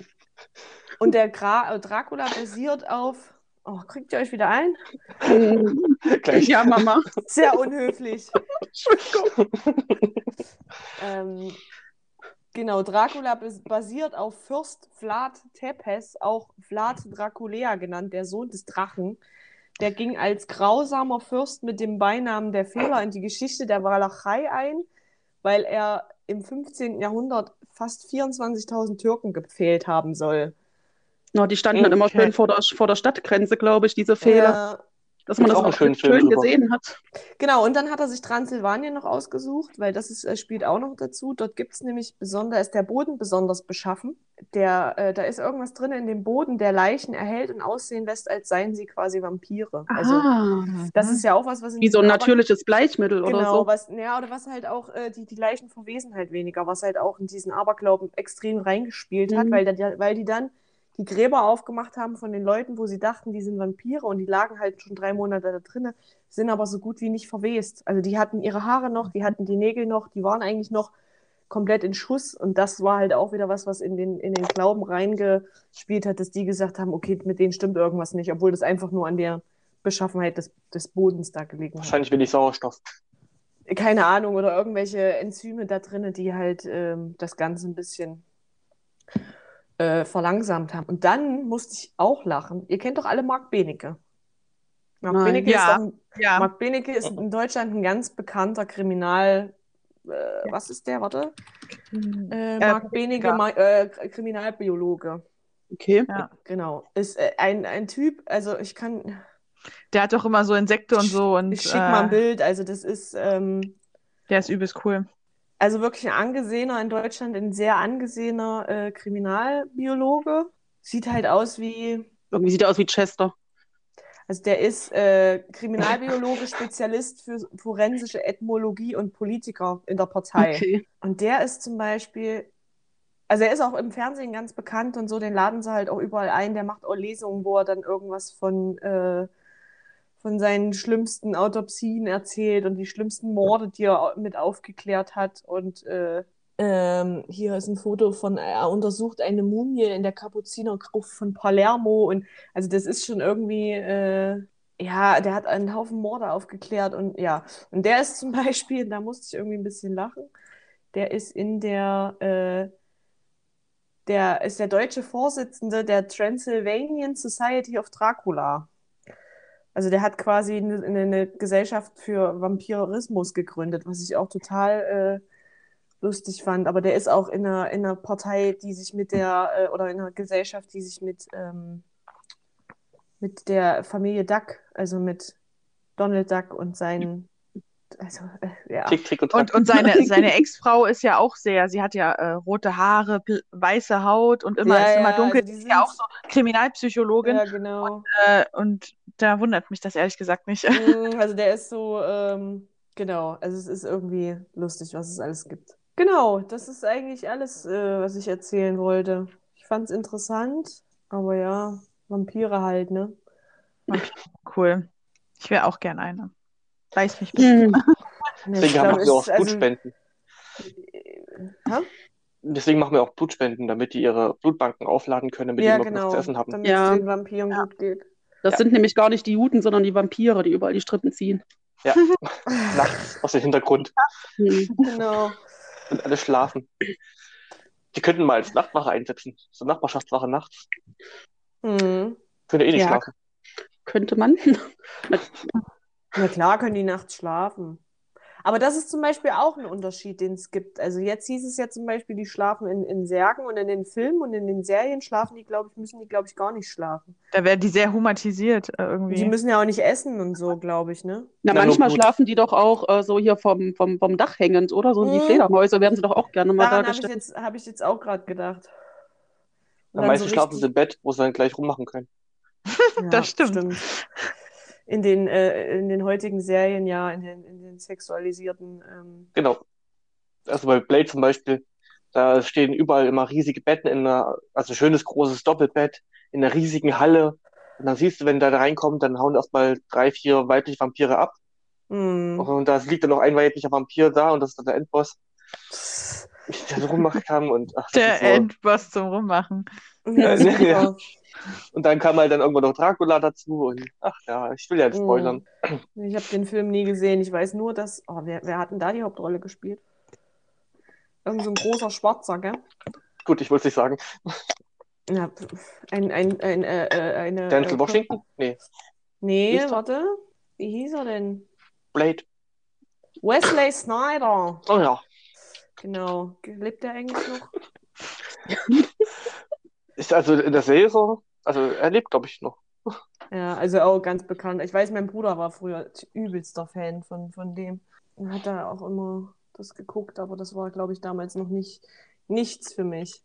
und der Gra Dracula basiert auf. Oh, kriegt ihr euch wieder ein? Gleich. Ja, Mama. Sehr unhöflich. Ähm, genau, Dracula bas- basiert auf Fürst Vlad Tepes, auch Vlad Draculea genannt, der Sohn des Drachen. Der ging als grausamer Fürst mit dem Beinamen der Fehler in die Geschichte der Walachei ein, weil er im 15. Jahrhundert fast 24.000 Türken gepfählt haben soll. No, die standen dann immer Okay. schön vor der, vor der Stadtgrenze, glaube ich, diese Fehler. dass man das auch auch schön, drüber. gesehen hat. Genau, und dann hat er sich Transsilvanien noch ausgesucht, weil das ist, äh, spielt auch noch dazu. Dort gibt es nämlich besonders, ist der Boden besonders beschaffen. Der, äh, da ist irgendwas drin in dem Boden, der Leichen erhält und aussehen lässt, als seien sie quasi Vampire. Also Ah, das ist ja auch was, was in wie so ein natürliches Bleichmittel oder Genau, so. was, ja, oder was halt auch, äh, die, die Leichen verwesen halt weniger, was halt auch in diesen Aberglauben extrem reingespielt hat, Mhm. weil, da, weil die dann die Gräber aufgemacht haben von den Leuten, wo sie dachten, die sind Vampire und die lagen halt schon drei Monate da drinnen, sind aber so gut wie nicht verwest. Also die hatten ihre Haare noch, die hatten die Nägel noch, die waren eigentlich noch komplett in Schuss und das war halt auch wieder was, was in den, in den Glauben reingespielt hat, dass die gesagt haben, okay, mit denen stimmt irgendwas nicht, obwohl das einfach nur an der Beschaffenheit des, des Bodens da gelegen hat Wahrscheinlich wenig Sauerstoff. keine Ahnung, oder irgendwelche Enzyme da drin, die halt ähm, das Ganze ein bisschen äh, verlangsamt haben. Und dann musste ich auch lachen. Ihr kennt doch alle Marc Benecke. Marc Nein. Benecke, Ja. ist, ein, Ja, Marc Benecke ist in Deutschland ein ganz bekannter Kriminal. Äh, was ist der? Warte. Äh, Marc Benecke. Ma äh, Kriminalbiologe. Okay. Genau. Ist äh, ein, ein Typ, also ich kann, der hat doch immer so Insekten und so und ich schick mal ein äh, Bild, also das ist, ähm, der ist übelst cool. Also wirklich ein angesehener in Deutschland, ein sehr angesehener äh, Kriminalbiologe. Sieht halt aus wie, Irgendwie sieht er aus wie Chester. also der ist äh, Kriminalbiologe, Spezialist für forensische Ethnologie und Politiker in der Partei. Okay. Und der ist zum Beispiel, also er ist auch im Fernsehen ganz bekannt und so, den laden sie halt auch überall ein. Der macht auch Lesungen, wo er dann irgendwas von, äh, von seinen schlimmsten Autopsien erzählt und die schlimmsten Morde, die er mit aufgeklärt hat. Und äh, ähm, hier ist ein Foto von, er untersucht eine Mumie in der Kapuzinergruft von Palermo. Und also das ist schon irgendwie, äh, ja, der hat einen Haufen Morde aufgeklärt und ja. Und der ist zum Beispiel, da musste ich irgendwie ein bisschen lachen, der ist in der, äh, der ist der deutsche Vorsitzende der Transylvanian Society of Dracula. Also der hat quasi eine, eine Gesellschaft für Vampirismus gegründet, was ich auch total äh, lustig fand. Aber der ist auch in einer, in einer Partei, die sich mit der, äh, oder in einer Gesellschaft, die sich mit, ähm, mit der Familie Duck, also mit Donald Duck und seinen, also, äh, ja. Tick, Tick und Und, und seine, seine Ex-Frau ist ja auch sehr, sie hat ja äh, rote Haare, weiße Haut und immer, Ja, ist immer ja, dunkel. also die ist ja auch so Kriminalpsychologin. Ja, genau. Äh, und da wundert mich das ehrlich gesagt nicht. Mm, Also der ist so, ähm, genau, also es ist irgendwie lustig, was es alles gibt. Genau, das ist eigentlich alles, äh, was ich erzählen wollte. Ich fand es interessant, aber ja, Vampire halt, ne? Cool. Ich wäre auch gern eine. Beiß mich bitte. Hm. Ich Deswegen glaub, machen wir auch es- also, Blutspenden. Hä? Deswegen machen wir auch Blutspenden, damit die ihre Blutbanken aufladen können, damit Ja, die immer genug genau, zu essen haben. damit Ja. es den Vampiren gut geht. Das Ja. sind nämlich gar nicht die Juden, sondern die Vampire, die überall die Strippen ziehen. Ja, nachts aus dem Hintergrund Hm. Genau. und alle schlafen. Die könnten mal als Nachtwache einsetzen. So Nachbarschaftswache nachts. Hm. Können ja eh nicht Ja. schlafen. Könnte man. Na klar können die nachts schlafen. Aber das ist zum Beispiel auch ein Unterschied, den es gibt. Also jetzt hieß es ja zum Beispiel, die schlafen in, in Särgen und in den Filmen und in den Serien schlafen die, glaube ich, müssen die, glaube ich, gar nicht schlafen. Da werden die sehr humanisiert äh, irgendwie. die müssen ja auch nicht essen und so, glaube ich, ne? Na, Na, manchmal schlafen die doch auch äh, so hier vom, vom, vom Dach hängend, oder? So wie Mhm. Fledermäuse werden sie doch auch gerne mal Daran habe ich dargestellt. jetzt, hab ich jetzt auch gerade gedacht. Am meisten so schlafen sie im Bett, wo sie dann gleich rummachen können. Ja, Das stimmt. In den, äh, in den heutigen Serien, ja, in den, in den sexualisierten. Ähm, Genau. Also bei Blade zum Beispiel, da stehen überall immer riesige Betten in einer, also schönes großes Doppelbett in einer riesigen Halle. Und dann siehst du, wenn da reinkommt, dann hauen erstmal drei, vier weibliche Vampire ab. hm. Und da liegt dann noch ein weiblicher Vampir da und das ist dann der Endboss, der so rummachen kann. Und, ach, Der so. Endboss zum Rummachen. Ja, Ja, super. ja. Und dann kam halt dann irgendwann noch Dracula dazu und ach ja, ich will ja nicht Mhm. spoilern. Ich habe den Film nie gesehen. Ich weiß nur, dass. Oh, wer, wer hat denn da die Hauptrolle gespielt? Irgend so ein großer Schwarzer, gell? Gut, ich wollte es nicht sagen. Ja, ein, ein, ein, äh, äh, eine. Denzel äh, Washington? Nee, Nee, er? warte. Wie hieß er denn? Blade. Wesley Snyder. Oh ja. Genau. Lebt der eigentlich noch? Ist also in der Serie so, also er lebt, glaube ich, noch. Ja, also auch ganz bekannt. Ich weiß, mein Bruder war früher übelster Fan von, von dem. Und hat da auch immer das geguckt, aber das war, glaube ich, damals noch nicht nichts für mich.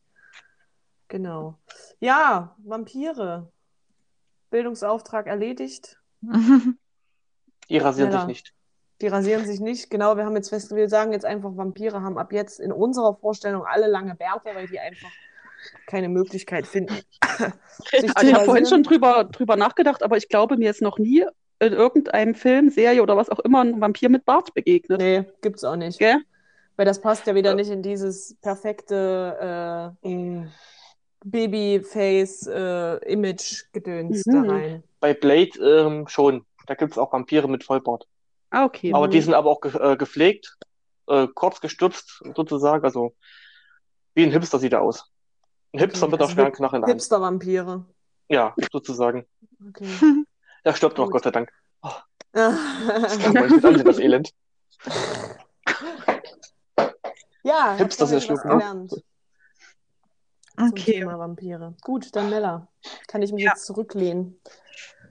Genau. Ja, Vampire. Bildungsauftrag erledigt. Die rasieren Ja. sich nicht. Die rasieren sich nicht. Genau, wir haben jetzt fest, wir sagen jetzt einfach, Vampire haben ab jetzt in unserer Vorstellung alle lange Bärte, weil die einfach keine Möglichkeit finden. Also ich habe vorhin schon drüber, drüber nachgedacht, aber ich glaube, mir ist noch nie in irgendeinem Film, Serie oder was auch immer ein Vampir mit Bart begegnet. Nee, gibt's auch nicht. Gell? Weil das passt ja wieder nicht in dieses perfekte äh, Babyface-Image-Gedöns Mhm. da rein. Bei Blade ähm, schon. Da gibt es auch Vampire mit Vollbart. Ah, okay. Aber die sind aber auch ge äh, gepflegt, äh, kurz gestutzt sozusagen. Also wie ein Hipster sieht er aus. Ein Hipster Okay, mit einer also schweren Knarre in der Hand. Hipster-Vampire. Ja, sozusagen. Okay. Der stirbt noch. Gott sei Dank. Das kann man nicht ansehen, das Elend. ja, ich Hipster was schlimm. gelernt zum Okay. Thema Vampire. Gut, dann Mella. Kann ich mich Ja. jetzt zurücklehnen?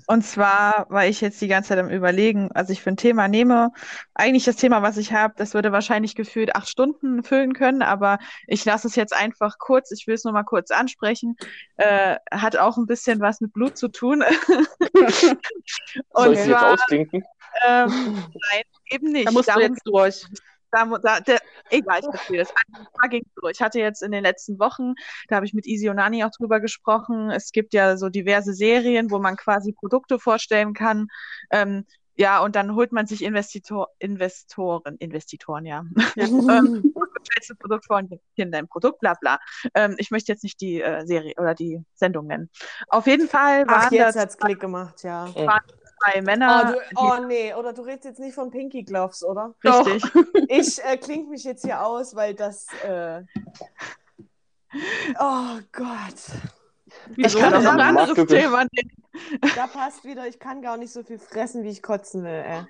Und zwar war ich jetzt die ganze Zeit am Überlegen, was ich für ein Thema nehme. Eigentlich das Thema, was ich habe, das würde wahrscheinlich gefühlt acht Stunden füllen können, aber ich lasse es jetzt einfach kurz. Ich will es nur mal kurz ansprechen. Äh, hat auch ein bisschen was mit Blut zu tun. Soll ich sie jetzt ausklinken? ähm, nein, eben nicht. da musst du Darum jetzt durch. Da, da, der, egal, ich erzähle es. Da ging durch. Ich hatte jetzt in den letzten Wochen, da habe ich mit Easy und Nani auch drüber gesprochen. Es gibt ja so diverse Serien, wo man quasi Produkte vorstellen kann. Ähm, ja, und dann holt man sich Investitor, Investoren, Investitoren, ja. Ähm, stellst ein Produkt vor und in dein Produkt, bla bla. Ähm, ich möchte jetzt nicht die äh, Serie oder die Sendung nennen. Auf jeden Fall Ach, waren jetzt das hat's Klick gemacht, ja. zwei Oh, Männer. du, oh nee, oder du redest jetzt nicht von Pinky Gloves, oder? richtig. Ich äh, klinge mich jetzt hier aus, weil das. Äh... Oh Gott. Ich kann auch auch ein anderes. Thema nehmen. Da passt wieder, ich kann gar nicht so viel fressen, wie ich kotzen will. Ey.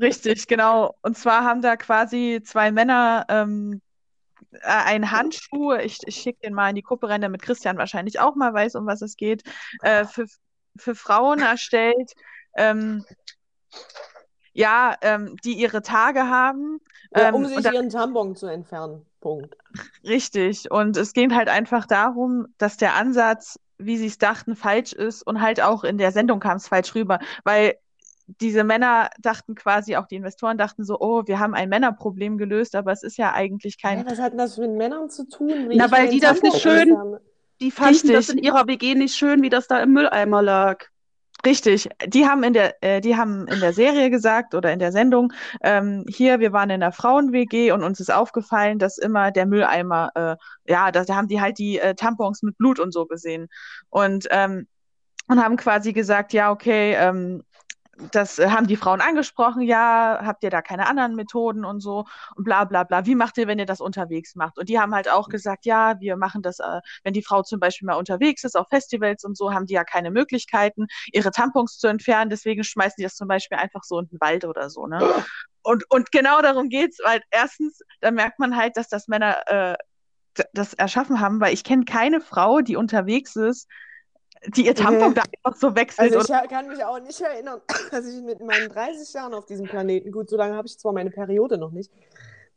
Richtig, genau. Und zwar haben da quasi zwei Männer ähm, äh, einen Handschuh, ich, ich schicke den mal in die Gruppe rein, damit Christian wahrscheinlich auch mal weiß, um was es geht, äh, für, für Frauen erstellt, ähm, ja, ähm, die ihre Tage haben. Ja, Ähm, um sich und da, ihren Tampon zu entfernen. Punkt. richtig. Und es geht halt einfach darum, dass der Ansatz, wie sie es dachten, falsch ist und halt auch in der Sendung kam es falsch rüber, weil diese Männer dachten quasi, auch die Investoren dachten so, oh, wir haben ein Männerproblem gelöst, aber es ist ja eigentlich kein. Hä, was hat denn das mit Männern zu tun? Na, weil die das Tampon nicht schön-? Die fanden das in ihrer WG nicht schön, wie das da im Mülleimer lag. Richtig, die haben in der, äh, die haben in der Serie gesagt oder in der Sendung, ähm, hier, wir waren in der Frauen-WG und uns ist aufgefallen, dass immer der Mülleimer, äh, ja, da, da haben die halt die äh, Tampons mit Blut und so gesehen. Und, ähm, und haben quasi gesagt, ja, okay, ähm, das äh, haben die Frauen angesprochen, ja, habt ihr da keine anderen Methoden und so und bla bla bla. Wie macht ihr, wenn ihr das unterwegs macht? Und die haben halt auch gesagt, ja, wir machen das, äh, wenn die Frau zum Beispiel mal unterwegs ist auf Festivals und so, haben die ja keine Möglichkeiten, ihre Tampons zu entfernen. Deswegen schmeißen die das zum Beispiel einfach so in den Wald oder so, ne? Und, und genau darum geht's, weil erstens, da merkt man halt, dass das Männer äh, das erschaffen haben, weil ich kenne keine Frau, die unterwegs ist, die ihr Tampon Nee. da einfach so wechselt Also ich oder kann mich auch nicht erinnern, dass ich mit meinen 30 Jahren auf diesem Planeten, gut, so lange habe ich zwar meine Periode noch nicht,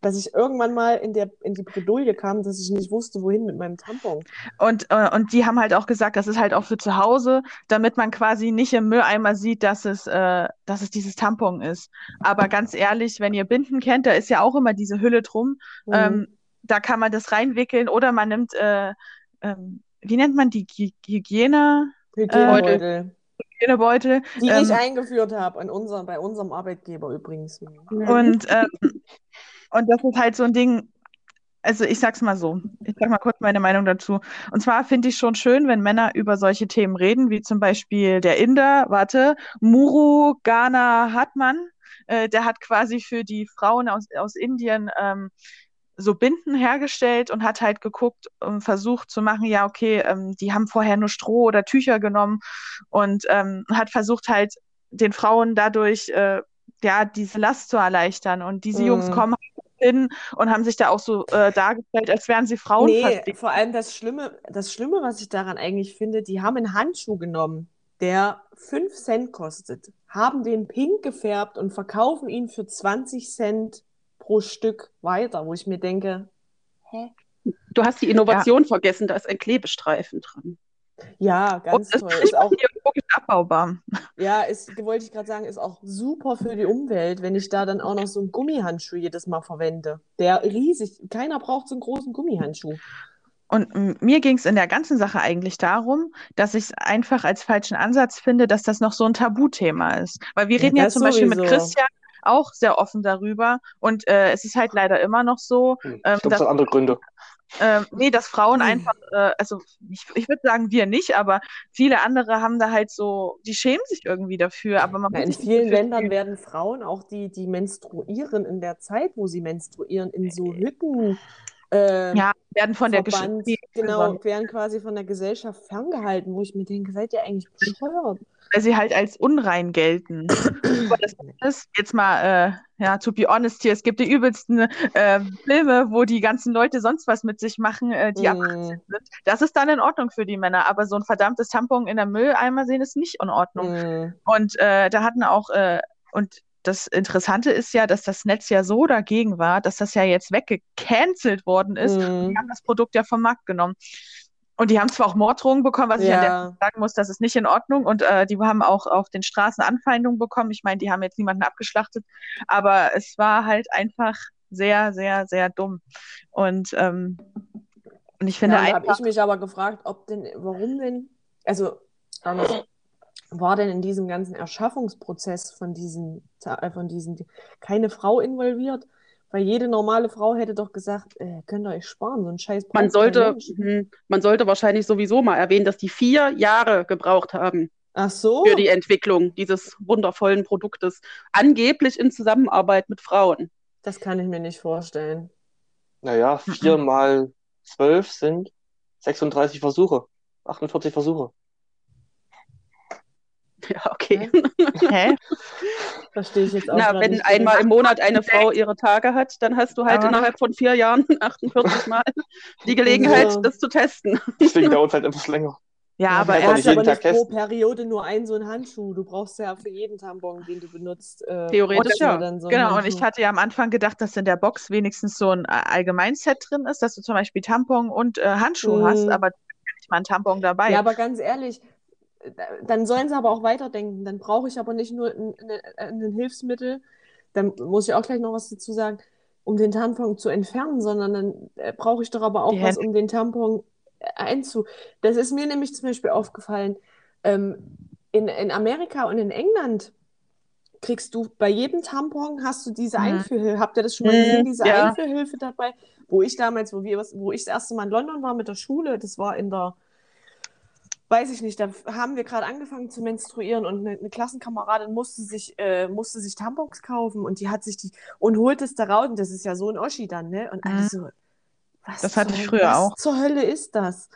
dass ich irgendwann mal in, der, in die Bredouille kam, dass ich nicht wusste, wohin mit meinem Tampon. Und, äh, und die haben halt auch gesagt, das ist halt auch für zu Hause, damit man quasi nicht im Mülleimer sieht, dass es, äh, dass es dieses Tampon ist. Aber ganz ehrlich, wenn ihr Binden kennt, da ist ja auch immer diese Hülle drum. Mhm. Ähm, da kann man das reinwickeln oder man nimmt, äh, ähm, wie nennt man die Hy- Hygiene, Hygienebeutel. Hygienebeutel? Die Ähm, ich eingeführt habe in unserem, bei unserem Arbeitgeber übrigens. Und, ähm, und das ist halt so ein Ding, also ich sag's mal so, ich sag mal kurz meine Meinung dazu. Und zwar finde ich schon schön, wenn Männer über solche Themen reden, wie zum Beispiel der Inder, warte, Muru Ghana Hatman, äh, der hat quasi für die Frauen aus, aus Indien ähm, so Binden hergestellt und hat halt geguckt und versucht zu machen, ja, okay, ähm, die haben vorher nur Stroh oder Tücher genommen und ähm, hat versucht halt den Frauen dadurch äh, ja diese Last zu erleichtern. Und diese Jungs Mhm. kommen halt hin und haben sich da auch so äh, dargestellt, als wären sie Frauen Nee, vor allem das Schlimme, das Schlimme, was ich daran eigentlich finde, die haben einen Handschuh genommen. der 5 Cent kostet, haben den pink gefärbt und verkaufen ihn für 20 Cent pro Stück weiter, wo ich mir denke, hä? Du hast die Innovation ja. vergessen, da ist ein Klebestreifen dran. Ja, ganz und toll. Ist auch biologisch abbaubar. Ja, ist, wollte ich gerade sagen, ist auch super für die Umwelt, wenn ich da dann auch noch so einen Gummihandschuh jedes Mal verwende. Der riesig, keiner braucht so einen großen Gummihandschuh. Und mir ging es in der ganzen Sache eigentlich darum, dass ich es einfach als falschen Ansatz finde, dass das noch so ein Tabuthema ist. Weil wir reden ja, ja zum sowieso. Beispiel mit Christian auch sehr offen darüber und äh, es ist halt leider immer noch so. Hm, ich ähm, glaube, es hat andere Gründe. Ähm, nee, dass Frauen hm. einfach, äh, also ich, ich würde sagen, wir nicht, aber viele andere haben da halt so, die schämen sich irgendwie dafür. Aber man ja, in vielen Ländern fühlen. werden Frauen auch die, die menstruieren in der Zeit, wo sie menstruieren, in so Hütten äh, ja, werden von der Gesellschaft. Genau, werden quasi von der Gesellschaft ferngehalten, wo ich mir denke, seid ihr eigentlich bescheuert? Weil sie halt als unrein gelten. Das ist jetzt mal, äh, ja, to be honest hier, es gibt die übelsten äh, Filme, wo die ganzen Leute sonst was mit sich machen, äh, die mm. ab sind. Das ist dann in Ordnung für die Männer, aber so ein verdammtes Tampon in der Mülleimer sehen ist nicht in Ordnung. Mm. Und äh, da hatten auch, äh, und das Interessante ist ja, dass das Netz ja so dagegen war, dass das ja jetzt weggecancelt worden ist. Mhm. Die haben das Produkt ja vom Markt genommen. Und die haben zwar auch Morddrohungen bekommen, was ja. ich an der sagen muss, das ist nicht in Ordnung. Und äh, die haben auch auf den Straßen Anfeindungen bekommen. Ich meine, die haben jetzt niemanden abgeschlachtet, aber es war halt einfach sehr, sehr, sehr dumm. Und, ähm, und ich finde ja, einfach. habe ich mich aber gefragt, ob denn, warum denn, also war denn in diesem ganzen Erschaffungsprozess von diesen, äh, von diesen keine Frau involviert? Weil jede normale Frau hätte doch gesagt, äh, könnt ihr euch sparen, so ein Scheiß. Man sollte, mh, man sollte wahrscheinlich sowieso mal erwähnen, dass die vier Jahre gebraucht haben. Ach so. Für die Entwicklung dieses wundervollen Produktes. Angeblich in Zusammenarbeit mit Frauen. Das kann ich mir nicht vorstellen. Naja, vier mal zwölf sind 36 Versuche. 48 Versuche. Ja, okay. Hä? Verstehe ich jetzt auch. Na, wenn einmal im Monat eine Frau ihre Tage hat, dann hast du halt Aber innerhalb von vier Jahren 48 Mal die Gelegenheit, ja. das zu testen. Deswegen dauert es halt etwas länger. Ja, aber er hat aber nicht pro Periode nur einen so einen Handschuh. Du brauchst ja für jeden Tampon, den du benutzt. Äh, Theoretisch ja. So genau, und ich hatte ja am Anfang gedacht, dass in der Box wenigstens so ein Allgemeinset drin ist, dass du zum Beispiel Tampon und äh, Handschuh mhm. hast, aber nicht mal ein Tampon dabei. Ja, aber ganz ehrlich, dann sollen sie aber auch weiterdenken. Dann brauche ich aber nicht nur ein, ein, ein, Hilfsmittel, dann muss ich auch gleich noch was dazu sagen, um den Tampon zu entfernen, sondern dann äh, brauche ich doch aber auch was, um den Tampon äh, einzu. Das ist mir nämlich zum Beispiel aufgefallen. Ähm, in, in Amerika und in England kriegst du bei jedem Tampon hast du diese mhm. Einführhilfe. Habt ihr das schon mal gesehen, diese ja. Einführhilfe dabei? Wo ich damals, wo wir, wo ich das erste Mal in London war mit der Schule, das war in der weiß ich nicht, da haben wir gerade angefangen zu menstruieren und eine, eine Klassenkameradin musste sich, äh, musste sich Tampons kaufen und die hat sich die und holt es da raus und das ist ja so ein Oschi dann, ne? Und alle mhm. so, was das hatte ich früher was auch. zur Hölle ist das?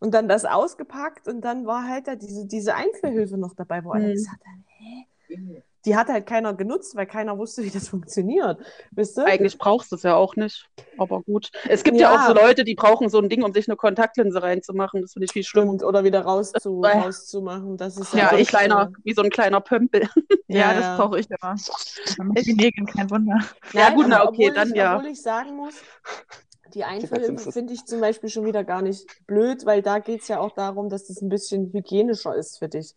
Und dann das ausgepackt und dann war halt da diese, diese Einführhilfe noch dabei, wo mhm. alle gesagt haben, hä? Die hat halt keiner genutzt, weil keiner wusste, wie das funktioniert. Wisst ihr? Eigentlich brauchst du es ja auch nicht. Aber gut. Es gibt ja. ja. auch so Leute, die brauchen so ein Ding, um sich eine Kontaktlinse reinzumachen. Das finde ich viel schlimmer. Oder wieder rauszu äh. rauszumachen. Das ist ja, ja so ein kleiner, wie so ein kleiner Pömpel. Ja, ja das brauche ich immer. Die Nägel, kein Wunder. Ja, gut, na okay, dann ich, ja. Obwohl ich sagen muss, die Einführhilfe finde ich zum Beispiel schon wieder gar nicht blöd, weil da geht es ja auch darum, dass das ein bisschen hygienischer ist für dich.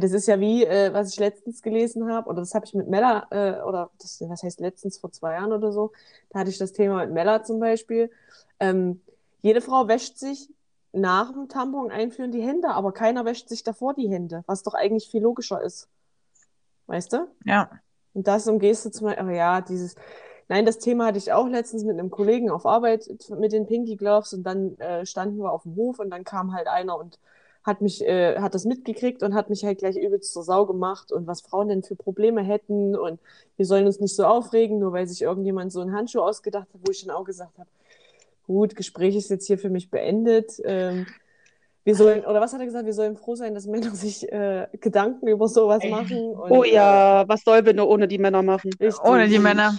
Das ist ja wie, äh, was ich letztens gelesen habe, oder das habe ich mit Mella, äh, oder das, was heißt letztens vor zwei Jahren oder so, da hatte ich das Thema mit Mella zum Beispiel. Ähm, jede Frau wäscht sich nach dem Tampon einführen die Hände, aber keiner wäscht sich davor die Hände, was doch eigentlich viel logischer ist. Weißt du? Ja. Und das umgehst du zum Beispiel, oh ja, dieses, nein, das Thema hatte ich auch letztens mit einem Kollegen auf Arbeit mit den Pinky Gloves und dann äh, standen wir auf dem Hof und dann kam halt einer und hat mich, äh, hat das mitgekriegt und hat mich halt gleich übelst zur Sau gemacht und was Frauen denn für Probleme hätten und wir sollen uns nicht so aufregen, nur weil sich irgendjemand so einen Handschuh ausgedacht hat, wo ich dann auch gesagt habe, gut, Gespräch ist jetzt hier für mich beendet. Ähm, wir sollen, oder was hat er gesagt? Wir sollen froh sein, dass Männer sich äh, Gedanken über sowas machen. Und, oh ja, äh, was sollen wir nur ohne die Männer machen? Richtig. Ohne die Männer.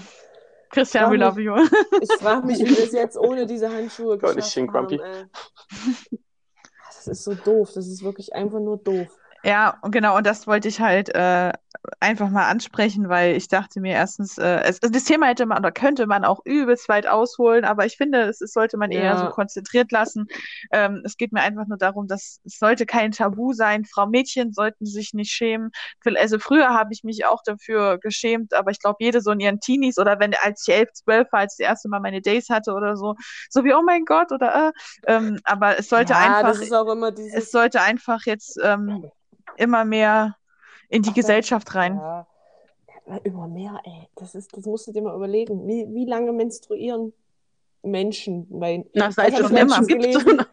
Christian, we love you. ich frage mich, wie wir es jetzt ohne diese Handschuhe geschafft haben. Äh. Das ist so doof. Das ist wirklich einfach nur doof. Ja, genau, und das wollte ich halt äh, einfach mal ansprechen, weil ich dachte mir erstens, äh, es, das Thema hätte man oder könnte man auch übelst weit ausholen, aber ich finde, es, es sollte man eher so Ja. konzentriert lassen. Ähm, es geht mir einfach nur darum, dass es sollte kein Tabu sein. Frau Mädchen sollten sich nicht schämen. Also früher habe ich mich auch dafür geschämt, aber ich glaube, jede so in ihren Teenies oder wenn, als ich elf, zwölf war, als ich das erste Mal meine Days hatte oder so, so wie, oh mein Gott, oder äh, ähm, aber es sollte ja, einfach es sollte einfach jetzt ähm, immer mehr in die Ach, Gesellschaft rein. Ja. Immer mehr, ey. Das, ist, das musst du dir mal überlegen. Wie, wie lange menstruieren Menschen? Weil, Na, seit es Menschen gibt.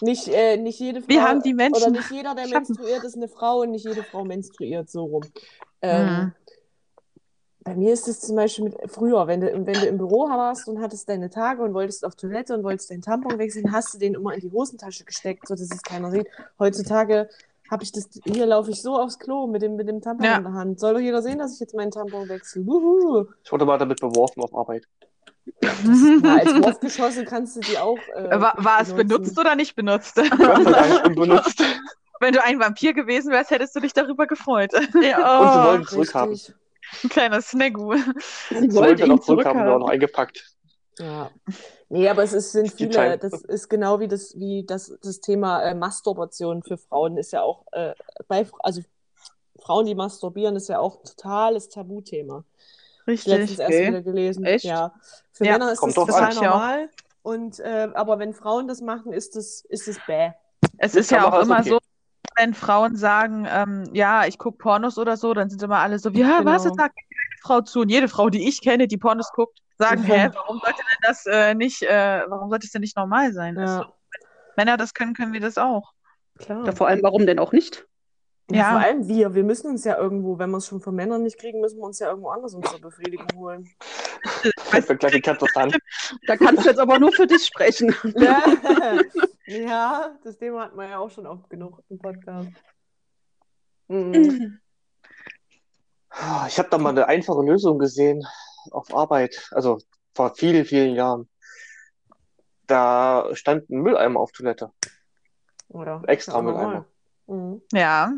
Nicht, äh, nicht jede Frau. Wir haben die Menschen Oder nicht jeder, der geschaffen. menstruiert, ist eine Frau und nicht jede Frau menstruiert so rum. Ähm, Mhm. Bei mir ist es zum Beispiel mit, früher, wenn du, wenn du im Büro warst und hattest deine Tage und wolltest auf Toilette und wolltest deinen Tampon wechseln, hast du den immer in die Hosentasche gesteckt, sodass es keiner sieht. Heutzutage habe ich das, hier laufe ich so aufs Klo mit dem, mit dem Tampon Ja. in der Hand. Soll doch jeder sehen, dass ich jetzt meinen Tampon wechsle. Wuhu. Ich wurde mal damit beworfen auf Arbeit. Ja, als Wurfgeschosse kannst du die auch. Äh, War, war es benutzt oder nicht benutzt? Unbenutzt. Wenn du ein Vampir gewesen wärst, hättest du dich darüber gefreut. Und sie Ja, wollen oh, zurückhaben. Ein kleiner Snaggu. Sie Sie wollen wollte dann ihn auch zurückhaben, aber noch eingepackt. Ja. Nee, aber es ist, sind Die viele, Time. das ist genau wie das, wie das, das Thema äh, Masturbation für Frauen ist ja auch, äh, bei, also Frauen, die masturbieren, ist ja auch ein totales Tabuthema. Ich letztens Richtig. erst okay. wieder gelesen. Echt? Ja. Für Ja, Männer ist das total normal. Und, äh, aber wenn Frauen das machen, ist das, ist das bäh. Es ist ja auch immer okay. so, wenn Frauen sagen, ähm, ja, ich gucke Pornos oder so, dann sind immer alle so, ja, was, Genau. das sagt keine Frau zu. Und jede Frau, die ich kenne, die Pornos guckt, sagen, hä, warum sollte denn das äh, nicht, äh, warum sollte es denn nicht normal sein? Ja, Also, wenn Männer das können, können wir das auch. klar. Ja, vor allem, warum denn auch nicht? Ja, Ja. vor allem wir. Wir müssen uns ja irgendwo, wenn wir es schon von Männern nicht kriegen, müssen wir uns ja irgendwo anders unsere Befriedigung holen. Ich bin gleich. Da kannst du jetzt aber nur für dich sprechen. Ja. ja, das Thema hatten wir ja auch schon oft genug im Podcast. Mhm. Ich habe da mal eine einfache Lösung gesehen auf Arbeit, also vor vielen, vielen Jahren. Da stand ein Mülleimer auf Toilette. Oder? Extra Ja. Mülleimer. Mhm. Ja,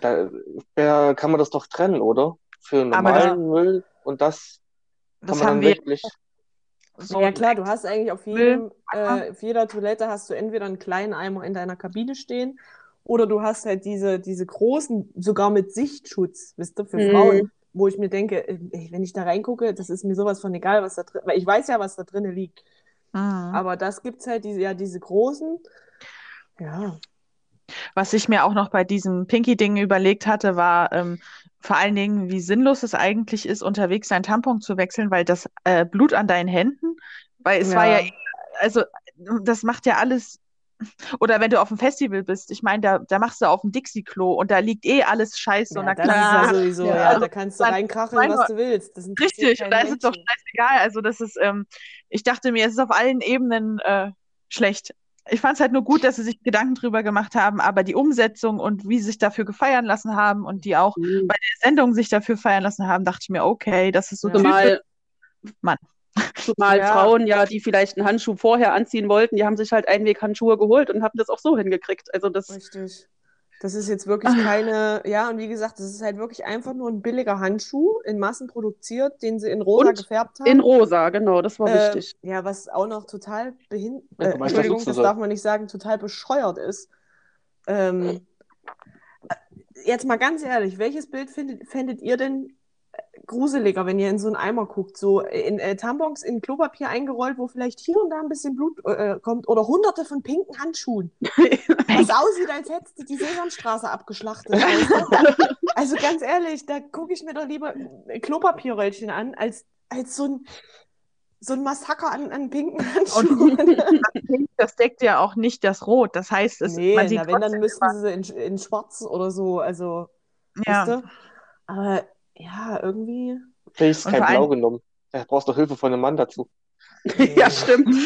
da äh, kann man das doch trennen, oder? Für Aber da- normalen Müll und das kann das man haben dann wir wirklich. so. Ja klar, du hast eigentlich auf jedem, äh, auf jeder Toilette hast du entweder einen kleinen Eimer in deiner Kabine stehen oder du hast halt diese, diese großen, sogar mit Sichtschutz, wisst ihr, für Mhm. Frauen, wo ich mir denke, ey, wenn ich da reingucke, das ist mir sowas von egal, was da drin, weil ich weiß ja, was da drinnen liegt. Mhm. Aber das gibt's halt diese, ja, diese großen. Ja. Was ich mir auch noch bei diesem Pinky-Ding überlegt hatte, war ähm, vor allen Dingen, wie sinnlos es eigentlich ist, unterwegs dein Tampon zu wechseln, weil das äh, Blut an deinen Händen, weil es war ja, also das macht ja alles. Oder wenn du auf dem Festival bist, ich meine, da, da machst du auf dem Dixie-Klo und da liegt eh alles scheiße Ja, und da das kannst ist du ja sowieso, Ja, ja, also da kannst du mein was du willst. Richtig, und da ist es doch scheißegal. Also das ist, ähm, ich dachte mir, es ist auf allen Ebenen äh, schlecht. Ich fand es halt nur gut, dass sie sich Gedanken drüber gemacht haben, aber die Umsetzung und wie sie sich dafür gefeiern lassen haben und die auch Mhm. bei der Sendung sich dafür feiern lassen haben, dachte ich mir, okay, das ist so Ja. Mann. Zumal Ja. Frauen ja, die vielleicht einen Handschuh vorher anziehen wollten, die haben sich halt Einweghandschuhe geholt und haben das auch so hingekriegt. Also das, Richtig. Das ist jetzt wirklich Ah. keine, ja, und wie gesagt, das ist halt wirklich einfach nur ein billiger Handschuh in Massen produziert, den sie in rosa Und gefärbt haben. in rosa, genau, das war Ähm, wichtig. ja, was auch noch total behindert, äh, Entschuldigung, das nutzen darf man nicht sagen, total bescheuert ist. Ähm, äh, jetzt mal ganz ehrlich, welches Bild findet, fändet ihr denn äh, gruseliger, wenn ihr in so einen Eimer guckt? So in äh, Tampons in Klopapier eingerollt, wo vielleicht hier und da ein bisschen Blut äh, kommt oder hunderte von pinken Handschuhen. Was aussieht, als hättest du die Sesamstraße abgeschlachtet. also ganz ehrlich, da gucke ich mir doch lieber Klopapierröllchen an, als, als so ein, so ein Massaker an, an pinken Handschuhen. Das deckt ja auch nicht das Rot. Das heißt, es, nee, man sieht na, wenn, dann müssten sie in, in schwarz oder so, also, ja. weißt du? Aber ja, irgendwie. Ist Und kein Blau genommen. Da brauchst du Hilfe von einem Mann dazu. ja, stimmt.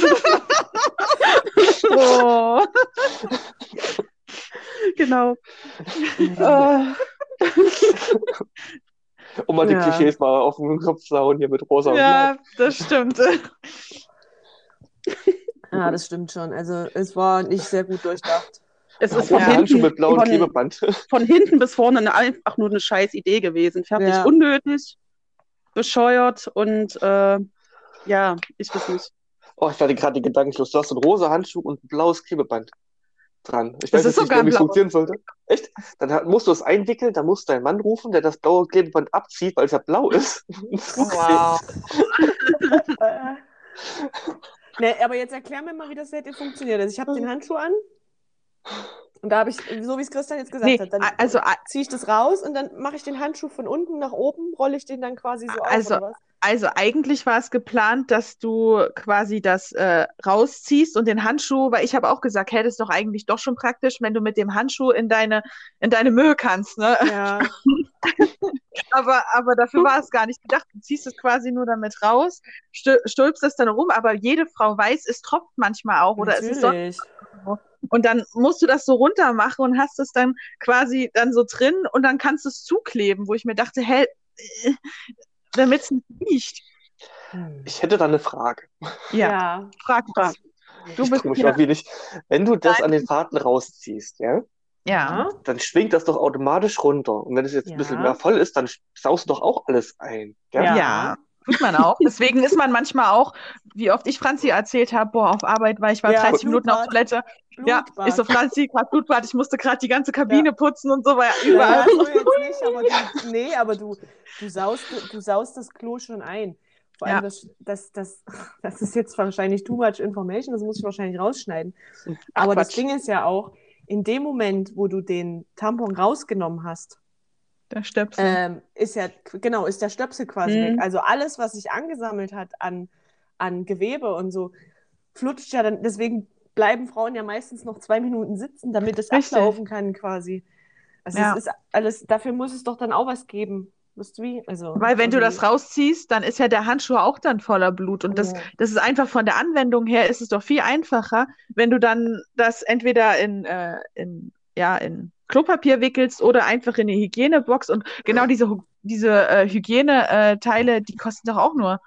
Oh. genau. Ja. Äh, Um mal die Ja. Klischees mal auf den Kopf zu hauen hier mit rosa Ja, das stimmt. ja, das stimmt schon. Also es war nicht sehr gut durchdacht. Es ist von, Handschuh hinten, mit blauem von, Klebeband. von hinten bis vorne eine, einfach nur eine scheiß Idee gewesen. Fertig, Ja. unnötig, bescheuert und äh, ja, ich weiß nicht. Oh, ich werde gerade gedankenlos. Du hast einen rosa Handschuh und ein blaues Klebeband dran. Ich Das weiß nicht wie es funktionieren sollte. Echt? Dann musst du es einwickeln, dann musst du deinen Mann rufen, der das blaue Klebeband abzieht, weil es ja blau ist. Wow. Äh. nee, aber jetzt erklär mir mal, wie das hätte funktioniert. Also ich habe den Handschuh an und da habe ich, so wie es Christian jetzt gesagt Nee, hat, dann also, ziehe ich das raus und dann mache ich den Handschuh von unten nach oben, rolle ich den dann quasi so Also, auf also eigentlich war es geplant, dass du quasi das äh, rausziehst und den Handschuh, weil ich habe auch gesagt, hey, das ist doch eigentlich doch schon praktisch, wenn du mit dem Handschuh in deine, in deine Mühe kannst, ne? Ja, Aber, aber dafür war es gar nicht gedacht. Du ziehst es quasi nur damit raus, stül- stülpst es dann rum, aber jede Frau weiß, es tropft manchmal auch oder es ist sonst natürlich. Und dann musst du das so runter machen und hast es dann quasi dann so drin und dann kannst du es zukleben, wo ich mir dachte, hä, äh, damit es nicht riecht. Hm. Ich hätte da eine Frage. Ja, Ja. frag was. Du Ich bist mich ja, irgendwie nicht. Wenn du das Nein. an den Faden rausziehst, ja, ja. dann schwingt das doch automatisch runter. Und wenn es jetzt ein bisschen Ja. mehr voll ist, dann saust du doch auch alles ein. Ja? Ja. Ja, tut man auch. Deswegen ist man manchmal auch, wie oft ich Franzi erzählt habe, boah, auf Arbeit war ich war Ja, 30 Minuten auf Blutbad. Toilette. Ja, Blutbad. ich so, Franzi, gerade Blutbad, ich musste gerade die ganze Kabine Ja. putzen und so, weil Ja, überall. jetzt nicht, aber du, nee, aber du, du, saust, du saust das Klo schon ein. Vor allem, Ja. das, das, das, das ist jetzt wahrscheinlich too much information, das muss ich wahrscheinlich rausschneiden. Aber das Quatsch. Ding ist ja auch, in dem Moment, wo du den Tampon rausgenommen hast, Der Stöpsel. ähm, ist ja, genau, ist der Stöpsel quasi Mhm. weg. Also alles, was sich angesammelt hat an, an Gewebe und so, flutscht ja dann, deswegen bleiben Frauen ja meistens noch zwei Minuten sitzen, damit es Richtig. ablaufen kann quasi. Also Ja. es ist alles, dafür muss es doch dann auch was geben. Wisst ihr wie? Also, Weil wenn du das rausziehst, dann ist ja der Handschuh auch dann voller Blut. Und das, Ja. das ist einfach von der Anwendung her ist es doch viel einfacher, wenn du dann das entweder in, äh, in, ja, in Klopapier wickelst oder einfach in eine Hygienebox. Und genau diese, diese äh, Hygieneteile, die kosten doch auch nur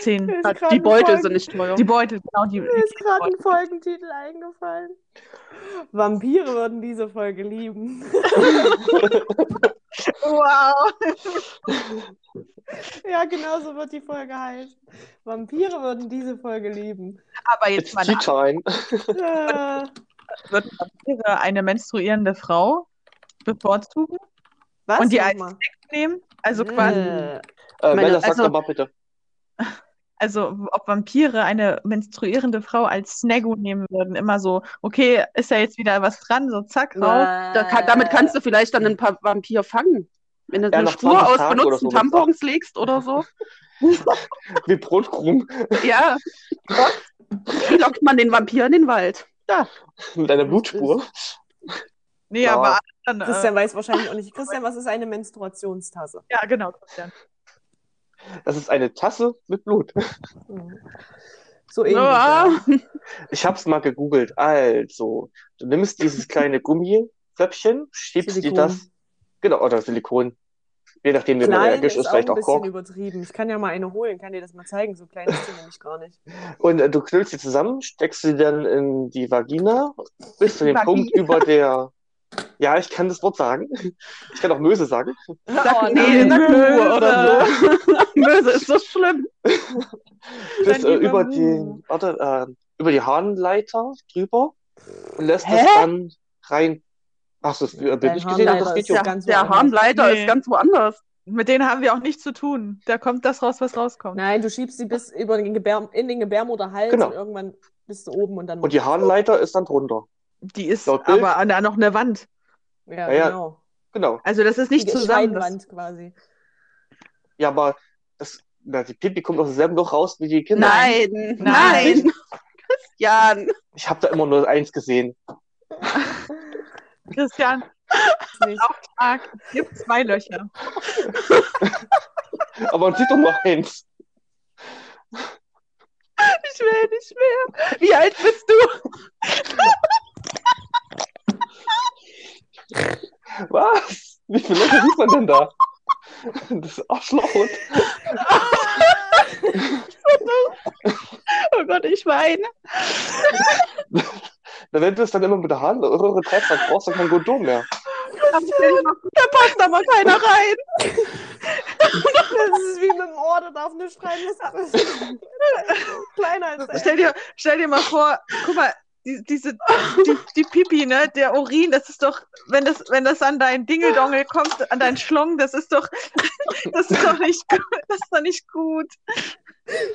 10. Mir ist grad Die Beutel Folgen- sind nicht teuer. Die Beutel, genau, die. Mir ist gerade ein Folgentitel eingefallen. Vampire würden diese Folge lieben. Wow. ja, genau so wird die Folge heißen. Vampire würden diese Folge lieben. Aber It's jetzt mal tea time. Ja. wird Vampire eine menstruierende Frau bevorzugen Was? Und die als nehmen? Also quasi. Äh, Äh, Meine- Mella, sag also- doch mal bitte. Also, ob Vampire eine menstruierende Frau als Snaggu nehmen würden, immer so, okay, ist da jetzt wieder was dran, so zack, raus. Da kann, damit kannst du vielleicht dann ein paar Vampir fangen. Wenn du Ja, eine Spur 20 aus Tagen benutzten so. Tampons legst oder so. Wie Brotkrumen Ja. Wie lockt man den Vampir in den Wald? Da. mit einer Blutspur. Nee, Ja. aber dann, Christian äh, weiß wahrscheinlich auch nicht. Christian, was ist eine Menstruationstasse? ja, genau, Christian. Das ist eine Tasse mit Blut. Hm. So ähnlich. Ja. Ja. Ich hab's mal gegoogelt. Also, du nimmst dieses kleine Gummifläppchen, schiebst dir das, genau, oder Silikon, je nachdem, wie man allergisch ist ist, auch vielleicht ein auch bisschen Kork. übertrieben. Ich kann ja mal eine holen, kann dir das mal zeigen. So klein ist die nämlich gar nicht. Und äh, du knüllst sie zusammen, steckst sie dann in die Vagina, bis zu dem Vagina. Punkt über der, ja, ich kann das Wort sagen. Ich kann auch Möse sagen. Sag Oh, nee, nein. Möse oder so. Möse ist so schlimm. Bis äh, über den, warte, äh, über die Harnleiter drüber und lässt Hä? das dann rein. Hast du das Bild nicht gesehen, das Harnleiter ist Video? ja Der, ganz der woanders. Harnleiter Nee. ist ganz woanders. Mit denen haben wir auch nichts zu tun. Da kommt das raus, was rauskommt. Nein, du schiebst sie bis über den Gebär in den Gebärmutterhals Genau. und irgendwann bist du oben und dann. Und die Harnleiter ist dann drunter. Die ist aber an da noch eine Wand. Ja, Ja, ja. genau. Genau. Also das ist nicht die zusammen. Das, quasi. Ja, aber das, na, die Pipi kommt aus demselben Loch raus wie die Kinder. Nein, Nein. nein. Christian. Ich habe da immer nur eins gesehen. Christian, Ist nicht. Auftrag, es gibt zwei Löcher. Aber man sieht doch nur eins. Ich will nicht mehr. Wie alt bist du? Was? Wie viele Leute sieht man denn da? Das ist Arschloch. Oh Gott, ich weine. Es dann immer mit der Hand Röhre treibst, dann brauchst du kein Kondom mehr. Da passt aber keiner rein. Das ist wie mit dem Ohr, da darf nicht schreiben, das ist kleiner als der. Stell dir, stell dir mal vor, guck mal, die, diese, die, die Pipi, ne, der Urin, das ist doch, wenn das, wenn das an dein Dingeldongel kommt, an deinen Schlong, das ist doch, das ist doch nicht gut, das ist doch nicht gut.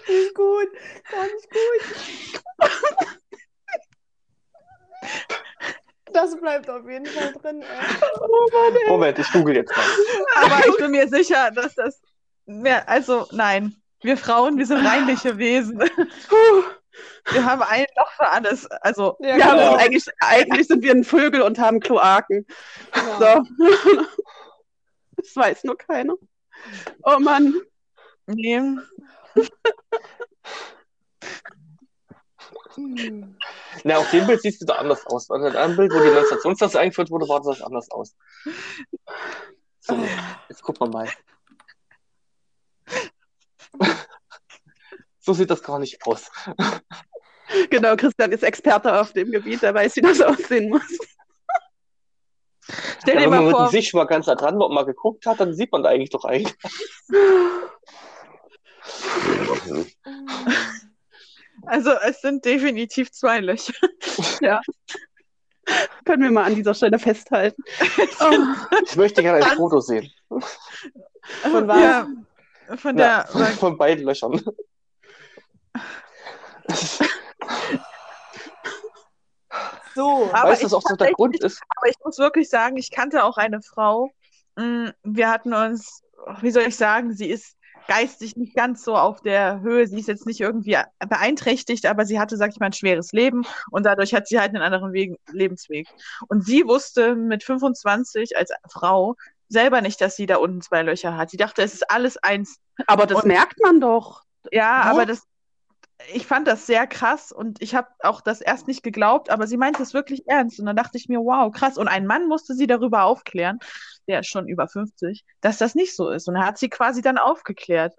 Nicht gut, gar nicht gut. Das bleibt auf jeden Fall drin. Ey. Moment, ich google jetzt mal. Aber ich bin mir sicher, dass das, mehr, also nein, wir Frauen, wir sind reinliche Wesen. Wir haben ein Loch für alles. Also, Ja, Wir haben genau. das eigentlich, eigentlich sind wir ein Vögel und haben Kloaken. Ja. So. Das weiß nur keiner. Oh Mann. nee, Hm. Na, auf dem Bild siehst du da anders aus. Bei dem anderen Bild, wo die Menstruationstasse eingeführt wurde, war das anders aus. So, jetzt gucken wir mal. So sieht das gar nicht aus. Genau, Christian ist Experte auf dem Gebiet, der weiß, wie das aussehen muss. stell Ja, dir wenn man mal mit dem vor, schon mal ganz nah dran und mal geguckt hat, dann sieht man da eigentlich doch eigentlich. Also es sind definitiv zwei Löcher. Können wir mal an dieser Stelle festhalten. Oh, Ich möchte gerne ein Foto sehen. Von was? Ja, von der, Ja, von beiden Löchern. So. Aber weißt du, was auch so der Grund ist? Aber ich muss wirklich sagen, ich kannte auch eine Frau. mm, Wir hatten uns, wie soll ich sagen, sie ist geistig nicht ganz so auf der Höhe. Sie ist jetzt nicht irgendwie beeinträchtigt, aber sie hatte, sag ich mal, ein schweres Leben und dadurch hat sie halt einen anderen Weg, Lebensweg. Und sie wusste mit 25 als Frau selber nicht, dass sie da unten zwei Löcher hat. Sie dachte, es ist alles eins. aber das Und- merkt man doch. Ja, Wo? aber das, ich fand das sehr krass und ich habe auch das erst nicht geglaubt, aber sie meinte es wirklich ernst. Und dann dachte ich mir, wow, krass. Und ein Mann musste sie darüber aufklären, der ist schon über 50, dass das nicht so ist. Und er hat sie quasi dann aufgeklärt.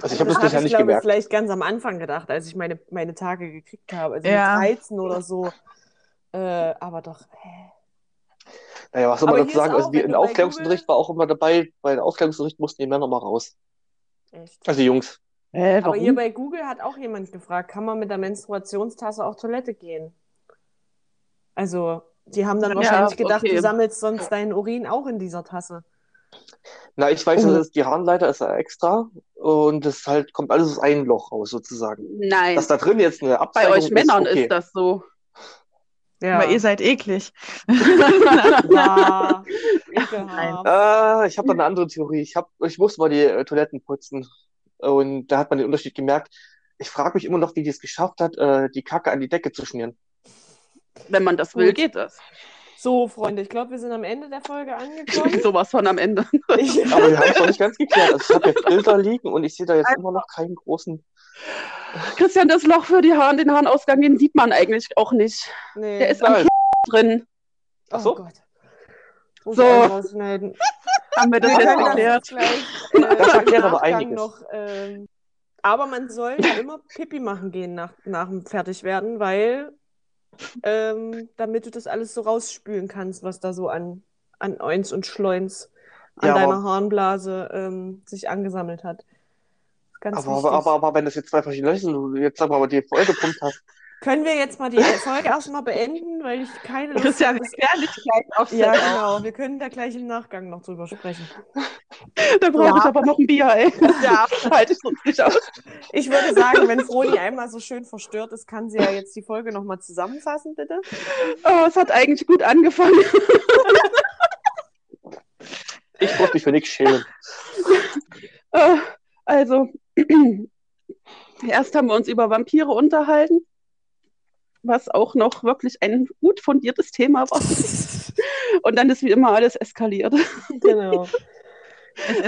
Also ich habe das hab bisher ich, nicht glaube, gemerkt. vielleicht ganz am Anfang gedacht, als ich meine, meine Tage gekriegt habe. Also Ja. mit 13 oder so. Äh, aber doch, hä? Naja, was soll man dazu sagen? Also auch, wir wenn in du bei Aufklärungsunterricht war auch immer dabei, bei den Aufklärungsunterricht mussten die Männer mal raus. Echt. Also die Jungs. Hä, Aber hier bei Google hat auch jemand gefragt, kann man mit der Menstruationstasse auf Toilette gehen? Also, die haben dann Ja, wahrscheinlich gedacht, okay. du sammelst sonst deinen Urin auch in dieser Tasse. Na, ich weiß, Oh. das ist, die Harnleiter ist ja extra und das halt kommt alles aus einem Loch raus, sozusagen. Nein, Dass da drin jetzt eine bei Abzweigung euch Männern ist, okay. ist das so. Ja. Aber ihr seid eklig. ja. Ekelhaft. Äh, ich habe da eine andere Theorie. Ich, hab, ich musste mal die äh, Toiletten putzen und da hat man den Unterschied gemerkt. Ich frage mich immer noch, wie die es geschafft hat, äh, die Kacke an die Decke zu schmieren. Wenn man das will, Gut. geht das. So, Freunde, ich glaube, wir sind am Ende der Folge angekommen. Sowas von am Ende. Ich, Aber wir haben es noch nicht ganz geklärt. Also ich habe jetzt Bilder liegen und ich sehe da jetzt immer noch keinen großen. Christian, das Loch für die Haaren, den Harnausgang, den sieht man eigentlich auch nicht. nee. Der ist am Nein. drin. Ach so. Oh Gott. Muss So. Haben wir das Wir jetzt können das erklärt? gleich, Das äh, erklärt im aber einiges. Noch, ähm, aber man sollte immer Pipi machen gehen nach, nach dem Fertigwerden, weil ähm, damit du das alles so rausspülen kannst, was da so an, an Oins und Schleuns an Ja, deiner Harnblase ähm, sich angesammelt hat. Ganz Aber, aber, aber, aber wenn das jetzt zwei verschiedene Löcher sind, du jetzt aber die Folge gepumpt hast. Können wir jetzt mal die Folge erstmal beenden, weil ich keine Lust Christian, habe. gleich auf Ja, genau. Wir können da gleich im Nachgang noch drüber sprechen. Da brauche Ja. ich aber noch ein Bier, ey. Ja. Halte ich sonst nicht aus. Ich würde sagen, wenn Froni einmal so schön verstört ist, kann sie ja jetzt die Folge nochmal zusammenfassen, bitte. Oh, es hat eigentlich gut angefangen. Ich muss mich für nichts schämen. Äh, Also, erst haben wir uns über Vampire unterhalten, was auch noch wirklich ein gut fundiertes Thema war. Und dann ist wie immer alles eskaliert. Genau.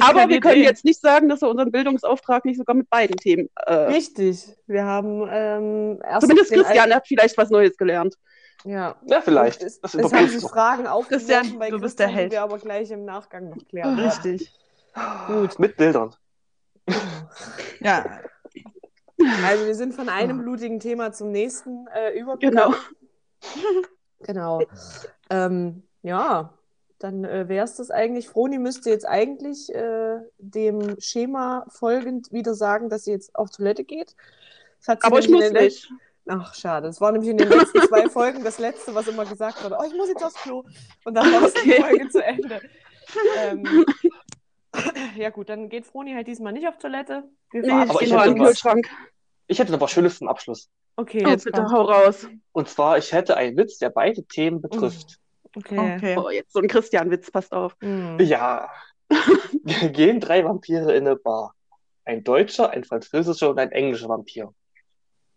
Aber wir können eh. jetzt nicht sagen, dass wir unseren Bildungsauftrag nicht sogar mit beiden Themen. Äh, Richtig. Wir haben ähm, erst zumindest Christian hat vielleicht was Neues gelernt. Ja. Ja, vielleicht. Es, Das es haben sich. Fragen aufgeworfen Christian, bei du bist der Held. die wir aber gleich im Nachgang noch klären. werden. Richtig. Gut. Mit Bildern. Ja, Also wir sind von einem blutigen Thema zum nächsten äh, übergegangen. Genau. Genau. Ähm, ja, dann äh, wäre es das eigentlich. Froni müsste jetzt eigentlich äh, dem Schema folgend wieder sagen, dass sie jetzt auf Toilette geht. Das Aber ich muss nicht. Ach, schade. Es war nämlich in den letzten zwei Folgen das Letzte, was immer gesagt wurde. Oh, ich muss jetzt aufs Klo. Und dann war es die Okay. Folge zu Ende. Ähm, ja gut, dann geht Froni halt diesmal nicht auf Toilette. Wir Nee, ich gehe ich nur hätte an den. Kühlschrank. Ich hätte noch was Schönes zum Abschluss. Okay, Oh, jetzt bitte, hau raus. Und zwar, ich hätte einen Witz, der beide Themen betrifft. Okay. Okay. Oh, jetzt so ein Christian-Witz, passt auf. Hm. Ja. Gehen drei Vampire in eine Bar. Ein deutscher, ein französischer und ein englischer Vampir.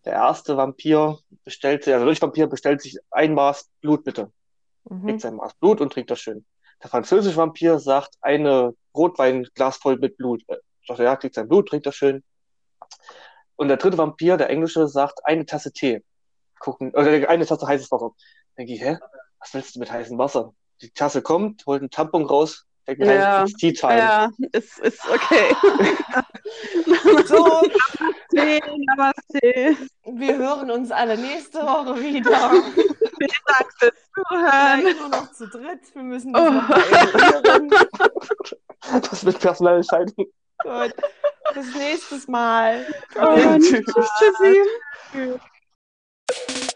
Der erste Vampir bestellt sich, also der deutsche Vampir bestellt sich ein Maß Blut bitte. Mhm. Kriegt sein Maß Blut und trinkt das schön. Der französische Vampir sagt, eine Rotweinglas voll mit Blut. Äh, Sagt er, ja, kriegt sein Blut, trinkt das schön. Und der dritte Vampir, der englische, sagt, eine Tasse Tee. Gucken, oder eine Tasse heißes Wasser. Denke ich, hä? Was willst du mit heißem Wasser? Die Tasse kommt, holt einen Tampon raus, denkt, Ja. heißt, Tea Time. Ja, ist, ist okay. So, Nee, Namaste. wir hören uns alle nächste Woche wieder. Vielen Dank fürs Zuhören. Nur noch zu dritt. Wir müssen das Oh. Das wird Personalentscheidung. Gut. Bis nächstes Mal. Und tschüss. Tschüssi. Tschüss.